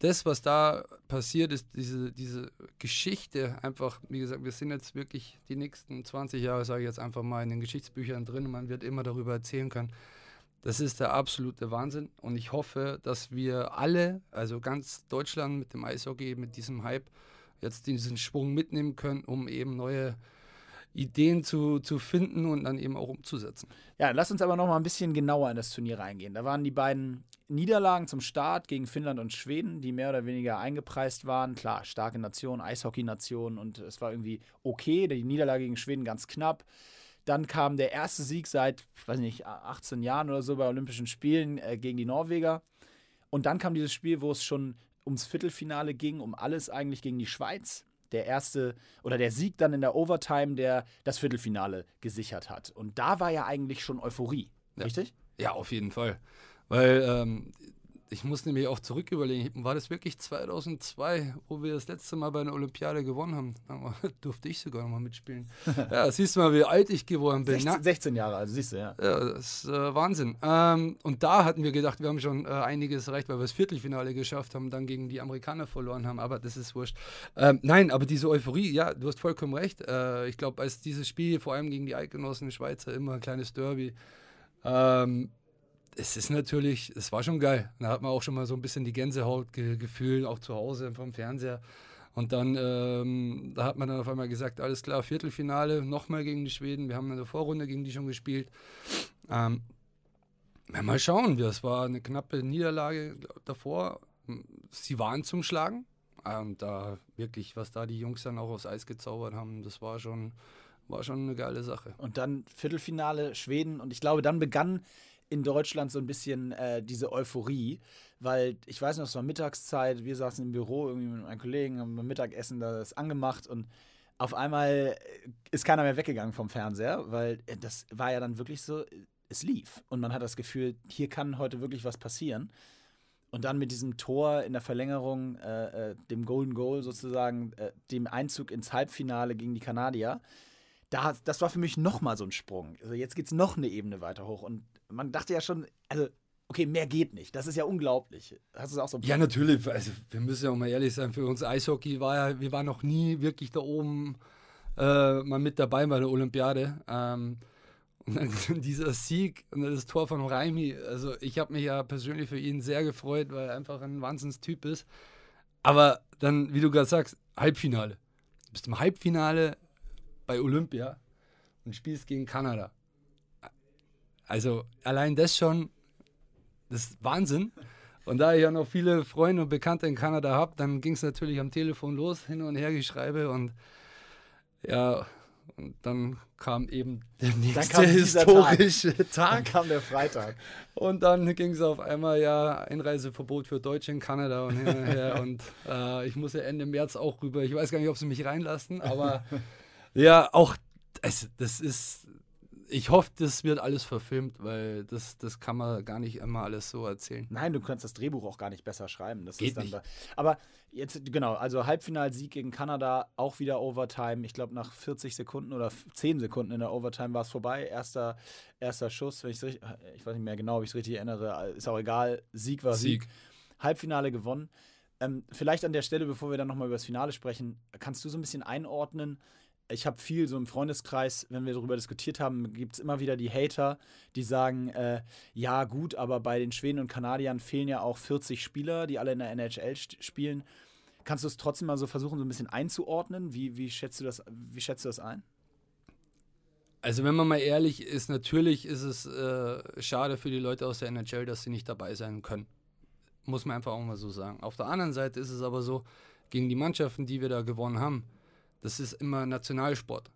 das, was da passiert ist, diese, diese Geschichte, einfach, wie gesagt, wir sind jetzt wirklich die nächsten 20 Jahre, sage ich jetzt einfach mal, in den Geschichtsbüchern drin und man wird immer darüber erzählen können. Das ist der absolute Wahnsinn und ich hoffe, dass wir alle, also ganz Deutschland mit dem Eishockey, mit diesem Hype, jetzt diesen Schwung mitnehmen können, um eben neue Ideen zu, zu finden und dann eben auch umzusetzen. Ja, lass uns aber noch mal ein bisschen genauer in das Turnier reingehen. Da waren die beiden Niederlagen zum Start gegen Finnland und Schweden, die mehr oder weniger eingepreist waren. Klar, starke Nation, Eishockey-Nation und es war irgendwie okay. Die Niederlage gegen Schweden ganz knapp. Dann kam der erste Sieg seit, ich weiß nicht, 18 Jahren oder so bei Olympischen Spielen äh, gegen die Norweger. Und dann kam dieses Spiel, wo es schon ums Viertelfinale ging, um alles eigentlich gegen die Schweiz. Der erste oder der Sieg dann in der Overtime, der das Viertelfinale gesichert hat. Und da war ja eigentlich schon Euphorie, Ja. richtig? Ja, auf jeden Fall. Weil ähm, ich muss nämlich auch zurück überlegen, war das wirklich 2002, wo wir das letzte Mal bei einer Olympiade gewonnen haben? Da (laughs) durfte ich sogar noch mal mitspielen. (laughs) ja, siehst du mal, wie alt ich geworden bin. 16, ne? 16 Jahre, also siehst du, ja. Ja, das ist äh, Wahnsinn. Ähm, und da hatten wir gedacht, wir haben schon äh, einiges erreicht, weil wir das Viertelfinale geschafft haben, dann gegen die Amerikaner verloren haben, aber das ist wurscht. Ähm, nein, aber diese Euphorie, ja, du hast vollkommen recht. Äh, ich glaube, als dieses Spiel, vor allem gegen die Eidgenossen Schweizer, immer ein kleines Derby, ähm, es ist natürlich, es war schon geil. Da hat man auch schon mal so ein bisschen die Gänsehaut ge gefühlt, auch zu Hause vom Fernseher. Und dann, ähm, da hat man dann auf einmal gesagt, alles klar, Viertelfinale, nochmal gegen die Schweden. Wir haben in der Vorrunde gegen die schon gespielt. Ähm, ja, mal schauen, das war eine knappe Niederlage davor. Sie waren zum Schlagen. Und da wirklich, was da die Jungs dann auch aufs Eis gezaubert haben, das war schon, war schon eine geile Sache. Und dann Viertelfinale Schweden. Und ich glaube, dann begann in Deutschland so ein bisschen äh, diese Euphorie, weil ich weiß noch, es war Mittagszeit, wir saßen im Büro irgendwie mit meinen Kollegen, haben beim Mittagessen das angemacht und auf einmal äh, ist keiner mehr weggegangen vom Fernseher, weil äh, das war ja dann wirklich so, äh, es lief. Und man hat das Gefühl, hier kann heute wirklich was passieren. Und dann mit diesem Tor in der Verlängerung, äh, dem Golden Goal sozusagen, äh, dem Einzug ins Halbfinale gegen die Kanadier, da, das war für mich nochmal so ein Sprung. Also jetzt geht es noch eine Ebene weiter hoch. Und man dachte ja schon, also, okay, mehr geht nicht. Das ist ja unglaublich. Hast du auch so Ja, natürlich. Also, wir müssen ja auch mal ehrlich sein, für uns Eishockey war ja, wir waren noch nie wirklich da oben äh, mal mit dabei bei der Olympiade. Ähm, und dann (laughs) dieser Sieg und das Tor von Raimi, also ich habe mich ja persönlich für ihn sehr gefreut, weil er einfach ein Wahnsinnstyp ist. Aber dann, wie du gerade sagst, Halbfinale. bist im Halbfinale bei Olympia und spielst gegen Kanada. Also allein das schon, das ist Wahnsinn. Und da ich ja noch viele Freunde und Bekannte in Kanada habe, dann ging es natürlich am Telefon los, hin und her geschreibe und ja, und dann kam eben der nächste historische Tag. Dann kam der Freitag. Und dann ging es auf einmal ja Einreiseverbot für Deutsche in Kanada und hin und her. (laughs) und äh, ich muss ja Ende März auch rüber. Ich weiß gar nicht, ob sie mich reinlassen, aber ja, auch also, das ist ich hoffe, das wird alles verfilmt, weil das, das kann man gar nicht immer alles so erzählen. Nein, du kannst das Drehbuch auch gar nicht besser schreiben. Das Geht nicht. Da. Aber jetzt, genau, also Halbfinalsieg gegen Kanada, auch wieder Overtime. Ich glaube, nach 40 Sekunden oder 10 Sekunden in der Overtime war es vorbei. Erster, erster Schuss, wenn ich ich weiß nicht mehr genau, ob ich es richtig erinnere, ist auch egal. Sieg war Sieg. Sieg. Halbfinale gewonnen. Ähm, vielleicht an der Stelle, bevor wir dann nochmal über das Finale sprechen, kannst du so ein bisschen einordnen, ich habe viel so im Freundeskreis, wenn wir darüber diskutiert haben, gibt es immer wieder die Hater, die sagen, äh, ja gut, aber bei den Schweden und Kanadiern fehlen ja auch 40 Spieler, die alle in der NHL spielen. Kannst du es trotzdem mal so versuchen, so ein bisschen einzuordnen? Wie, wie, schätzt, du das, wie schätzt du das ein? Also wenn man mal ehrlich ist, natürlich ist es äh, schade für die Leute aus der NHL, dass sie nicht dabei sein können. Muss man einfach auch mal so sagen. Auf der anderen Seite ist es aber so, gegen die Mannschaften, die wir da gewonnen haben, das ist immer Nationalsport.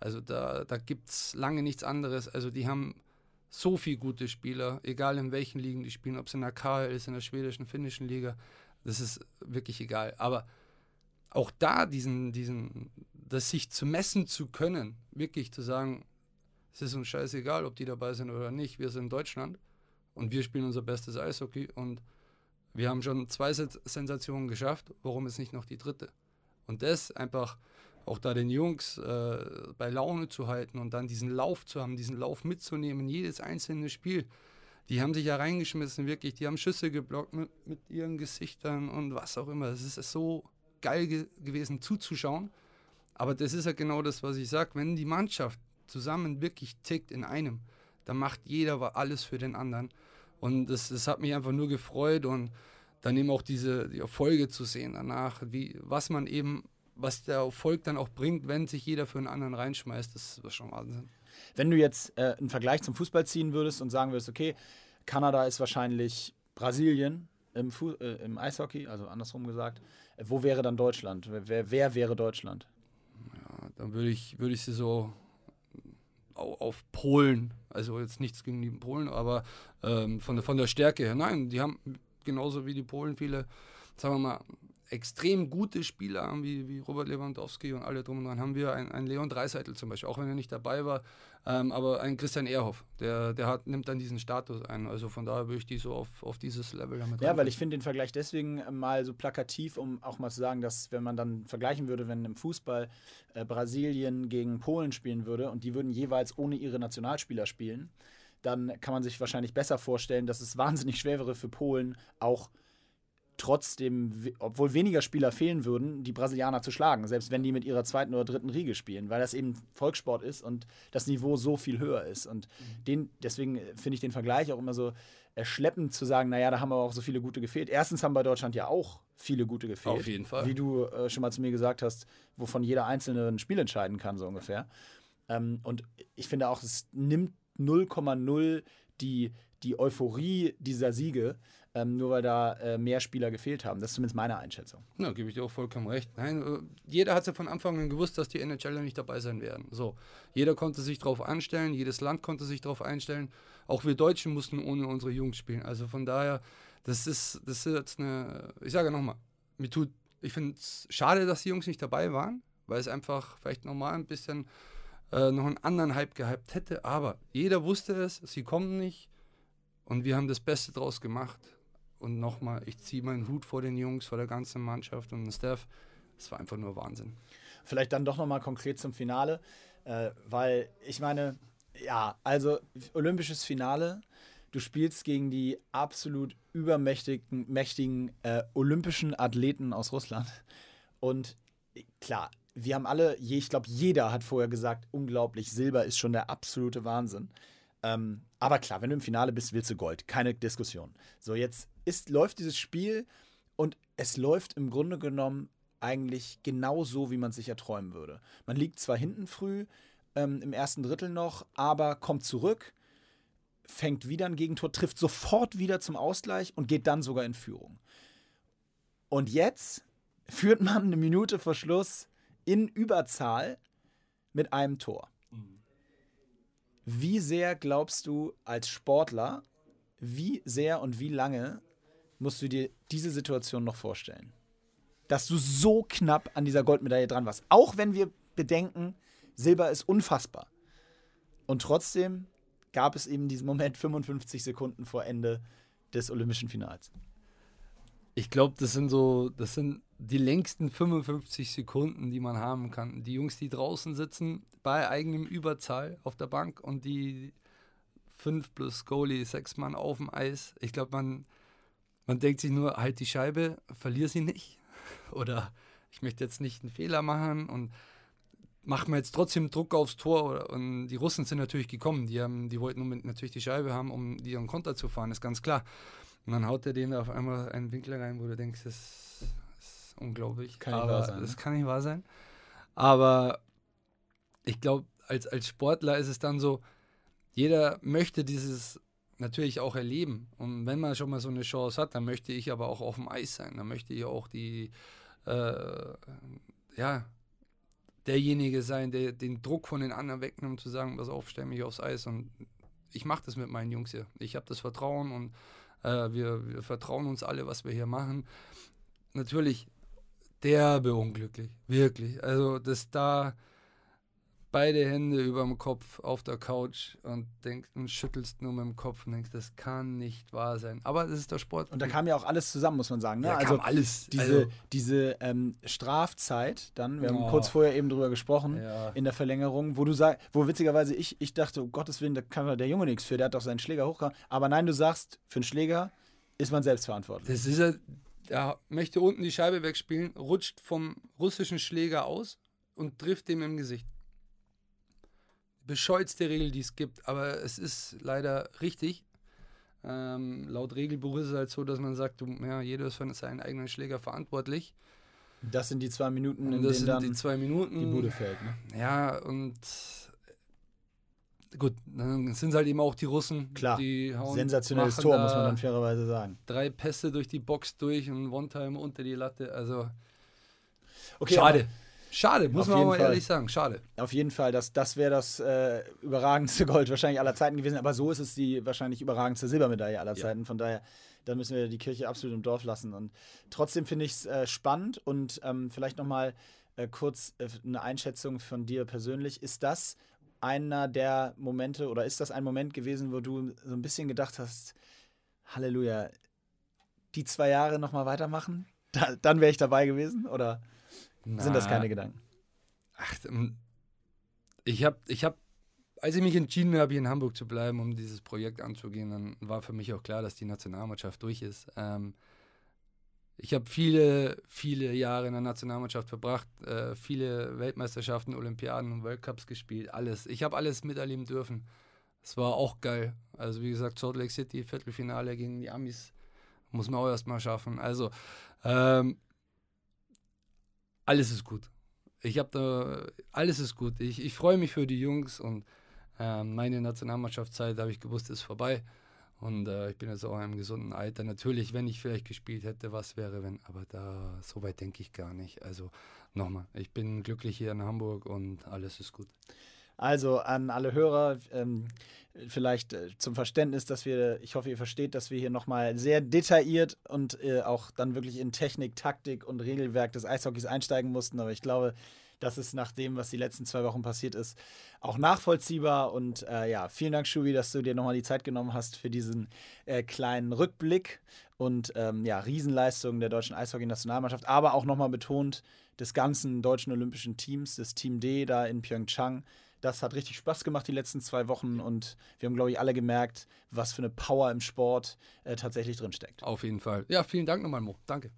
Also da, da gibt es lange nichts anderes. Also die haben so viele gute Spieler, egal in welchen Ligen die spielen, ob es in der KL ist, in der schwedischen, finnischen Liga, das ist wirklich egal. Aber auch da diesen, diesen, das sich zu messen zu können, wirklich zu sagen, es ist uns scheißegal, ob die dabei sind oder nicht, wir sind Deutschland und wir spielen unser bestes Eishockey und wir haben schon zwei Sensationen geschafft, warum ist nicht noch die dritte? Und das einfach auch da den Jungs äh, bei Laune zu halten und dann diesen Lauf zu haben, diesen Lauf mitzunehmen, jedes einzelne Spiel. Die haben sich ja reingeschmissen, wirklich. Die haben Schüsse geblockt mit, mit ihren Gesichtern und was auch immer. Es ist so geil ge gewesen zuzuschauen. Aber das ist ja genau das, was ich sage. Wenn die Mannschaft zusammen wirklich tickt in einem, dann macht jeder alles für den anderen. Und das, das hat mich einfach nur gefreut und dann eben auch diese die Erfolge zu sehen danach, wie, was man eben, was der Erfolg dann auch bringt, wenn sich jeder für einen anderen reinschmeißt, das ist schon Wahnsinn. Wenn du jetzt äh, einen Vergleich zum Fußball ziehen würdest und sagen würdest, okay, Kanada ist wahrscheinlich Brasilien im, Fu äh, im Eishockey, also andersrum gesagt, äh, wo wäre dann Deutschland? Wer, wer wäre Deutschland? Ja, dann würde ich, würd ich sie so auf Polen, also jetzt nichts gegen die Polen, aber ähm, von, der, von der Stärke her, nein, die haben genauso wie die Polen viele, sagen wir mal, extrem gute Spieler haben, wie, wie Robert Lewandowski und alle drum und dran, haben wir einen Leon Dreiseitel zum Beispiel, auch wenn er nicht dabei war, ähm, aber ein Christian Ehrhoff, der, der hat, nimmt dann diesen Status ein. Also von daher würde ich die so auf, auf dieses Level damit Ja, weil ich finde den Vergleich deswegen mal so plakativ, um auch mal zu sagen, dass wenn man dann vergleichen würde, wenn im Fußball äh, Brasilien gegen Polen spielen würde und die würden jeweils ohne ihre Nationalspieler spielen, dann kann man sich wahrscheinlich besser vorstellen, dass es wahnsinnig schwer wäre für Polen, auch trotzdem, obwohl weniger Spieler fehlen würden, die Brasilianer zu schlagen, selbst wenn die mit ihrer zweiten oder dritten Riege spielen, weil das eben Volkssport ist und das Niveau so viel höher ist. Und mhm. den, deswegen finde ich den Vergleich auch immer so erschleppend zu sagen, naja, da haben aber auch so viele gute gefehlt. Erstens haben bei Deutschland ja auch viele gute gefehlt. Auf jeden Fall. Wie du äh, schon mal zu mir gesagt hast, wovon jeder einzelne ein Spiel entscheiden kann, so ungefähr. Ähm, und ich finde auch, es nimmt 0,0 die, die Euphorie dieser Siege, ähm, nur weil da äh, mehr Spieler gefehlt haben. Das ist zumindest meine Einschätzung. Ja, gebe ich dir auch vollkommen recht. Nein, äh, jeder hat ja von Anfang an gewusst, dass die NHLer nicht dabei sein werden. So, jeder konnte sich darauf anstellen, jedes Land konnte sich darauf einstellen. Auch wir Deutschen mussten ohne unsere Jungs spielen. Also von daher, das ist, das ist jetzt eine, ich sage nochmal, mir tut, ich finde es schade, dass die Jungs nicht dabei waren, weil es einfach vielleicht nochmal ein bisschen äh, noch einen anderen Hype gehypt hätte. Aber jeder wusste es, sie kommen nicht und wir haben das Beste draus gemacht. Und nochmal, ich ziehe meinen Hut vor den Jungs, vor der ganzen Mannschaft und Steph. Es war einfach nur Wahnsinn. Vielleicht dann doch nochmal konkret zum Finale, äh, weil ich meine, ja, also olympisches Finale, du spielst gegen die absolut übermächtigen mächtigen, äh, olympischen Athleten aus Russland. Und klar, wir haben alle, ich glaube, jeder hat vorher gesagt, unglaublich, Silber ist schon der absolute Wahnsinn. Ähm, aber klar, wenn du im Finale bist, willst du Gold. Keine Diskussion. So, jetzt ist, läuft dieses Spiel und es läuft im Grunde genommen eigentlich genau so, wie man sich erträumen würde. Man liegt zwar hinten früh, ähm, im ersten Drittel noch, aber kommt zurück, fängt wieder ein Gegentor, trifft sofort wieder zum Ausgleich und geht dann sogar in Führung. Und jetzt (laughs) führt man eine Minute vor Schluss in Überzahl mit einem Tor. Wie sehr glaubst du als Sportler, wie sehr und wie lange musst du dir diese Situation noch vorstellen? Dass du so knapp an dieser Goldmedaille dran warst. Auch wenn wir bedenken, Silber ist unfassbar. Und trotzdem gab es eben diesen Moment (laughs) 55 Sekunden vor Ende des Olympischen Finals. Ich glaube, das sind so, das sind die längsten 55 Sekunden, die man haben kann. Die Jungs, die draußen sitzen, bei eigenem Überzahl auf der Bank und die fünf plus Goalie, sechs Mann auf dem Eis. Ich glaube, man, man denkt sich nur, halt die Scheibe, verlier sie nicht. (laughs) Oder ich möchte jetzt nicht einen Fehler machen und macht man jetzt trotzdem Druck aufs Tor. Und die Russen sind natürlich gekommen. Die, haben, die wollten natürlich die Scheibe haben, um ihren Konter zu fahren, ist ganz klar. Und dann haut er denen auf einmal einen Winkel rein, wo du denkst, das ist unglaublich. Kann nicht Aber wahr sein, Das ne? kann nicht wahr sein. Aber ich glaube, als, als Sportler ist es dann so, jeder möchte dieses natürlich auch erleben. Und wenn man schon mal so eine Chance hat, dann möchte ich aber auch auf dem Eis sein. Dann möchte ich auch die, äh, ja, derjenige sein, der den Druck von den anderen wegnimmt, zu sagen, pass auf, stell mich aufs Eis. Und ich mache das mit meinen Jungs hier. Ich habe das Vertrauen und äh, wir, wir vertrauen uns alle, was wir hier machen. Natürlich derbe unglücklich, wirklich. Also, dass da beide Hände über dem Kopf auf der Couch und denkst und schüttelst nur mit dem Kopf und denkst, das kann nicht wahr sein. Aber das ist der Sport. Und da kam ja auch alles zusammen, muss man sagen. Ne? Da also kam alles. Diese, Also- diese ähm, Strafzeit, dann, wir haben Oh. kurz vorher eben drüber gesprochen, Ja. in der Verlängerung, wo du sagst, wo witzigerweise ich, ich dachte, um Gottes Willen, da kann der Junge nichts für, der hat doch seinen Schläger hochgehauen. Aber nein, du sagst, für einen Schläger ist man selbst verantwortlich. Das ist er, der möchte unten die Scheibe wegspielen, rutscht vom russischen Schläger aus und trifft dem im Gesicht. Bescheuertste Regel, die es gibt, aber es ist leider richtig. Ähm, laut Regelbuch ist es halt so, dass man sagt, du, ja, jeder ist für seinen eigenen Schläger verantwortlich. Das sind die zwei Minuten, in Und das denen sind dann die zwei Minuten. die Bude fällt. Ne? Ja, und gut, dann sind es halt eben auch die Russen. Klar, die hauen, sensationelles Tor, muss man dann fairerweise sagen. Drei Pässe durch die Box durch und One-Time unter die Latte. Also Okay, schade. Schade, muss Auf man mal Fall. ehrlich sagen. Schade. Auf jeden Fall, das, das wäre das äh, überragendste (laughs) Gold wahrscheinlich aller Zeiten gewesen. Aber so ist es die wahrscheinlich überragendste Silbermedaille aller Zeiten. Von daher, da müssen wir die Kirche absolut im Dorf lassen. Und trotzdem finde ich es äh, spannend und ähm, vielleicht nochmal äh, kurz äh, eine Einschätzung von dir persönlich. Ist das einer der Momente oder ist das ein Moment gewesen, wo du so ein bisschen gedacht hast, Halleluja, die zwei Jahre nochmal weitermachen? Da, dann wäre ich dabei gewesen? Oder sind das Na, keine Gedanken? Ach, ähm, ich habe, ich hab, als ich mich entschieden habe, hier in Hamburg zu bleiben, um dieses Projekt anzugehen, dann war für mich auch klar, dass die Nationalmannschaft durch ist. Ähm, ich habe viele, viele Jahre in der Nationalmannschaft verbracht, äh, viele Weltmeisterschaften, Olympiaden und World Cups gespielt, alles. Ich habe alles miterleben dürfen. Es war auch geil. Also wie gesagt, Salt Lake City, Viertelfinale gegen die Amis, muss man auch erstmal schaffen. Also ähm, alles ist gut. Ich habe da, alles ist gut. Ich, ich freue mich für die Jungs und ähm, meine Nationalmannschaftszeit, habe ich gewusst, ist vorbei. Und äh, ich bin jetzt auch in einem gesunden Alter. Natürlich, wenn ich vielleicht gespielt hätte, was wäre, wenn, aber da, so weit denke ich gar nicht. Also nochmal, ich bin glücklich hier in Hamburg und alles ist gut. Also an alle Hörer, ähm, vielleicht äh, zum Verständnis, dass wir, ich hoffe, ihr versteht, dass wir hier nochmal sehr detailliert und äh, auch dann wirklich in Technik, Taktik und Regelwerk des Eishockeys einsteigen mussten. Aber ich glaube, das ist nach dem, was die letzten zwei Wochen passiert ist, auch nachvollziehbar. Und äh, ja, vielen Dank, Schubi, dass du dir nochmal die Zeit genommen hast für diesen äh, kleinen Rückblick und ähm, ja, Riesenleistungen der deutschen Eishockey-Nationalmannschaft, aber auch nochmal betont des ganzen deutschen olympischen Teams, des Team D da in Pyeongchang. Das hat richtig Spaß gemacht die letzten zwei Wochen und wir haben, glaube ich, alle gemerkt, was für eine Power im Sport äh, tatsächlich drinsteckt. Auf jeden Fall. Ja, vielen Dank nochmal, Mo. Danke.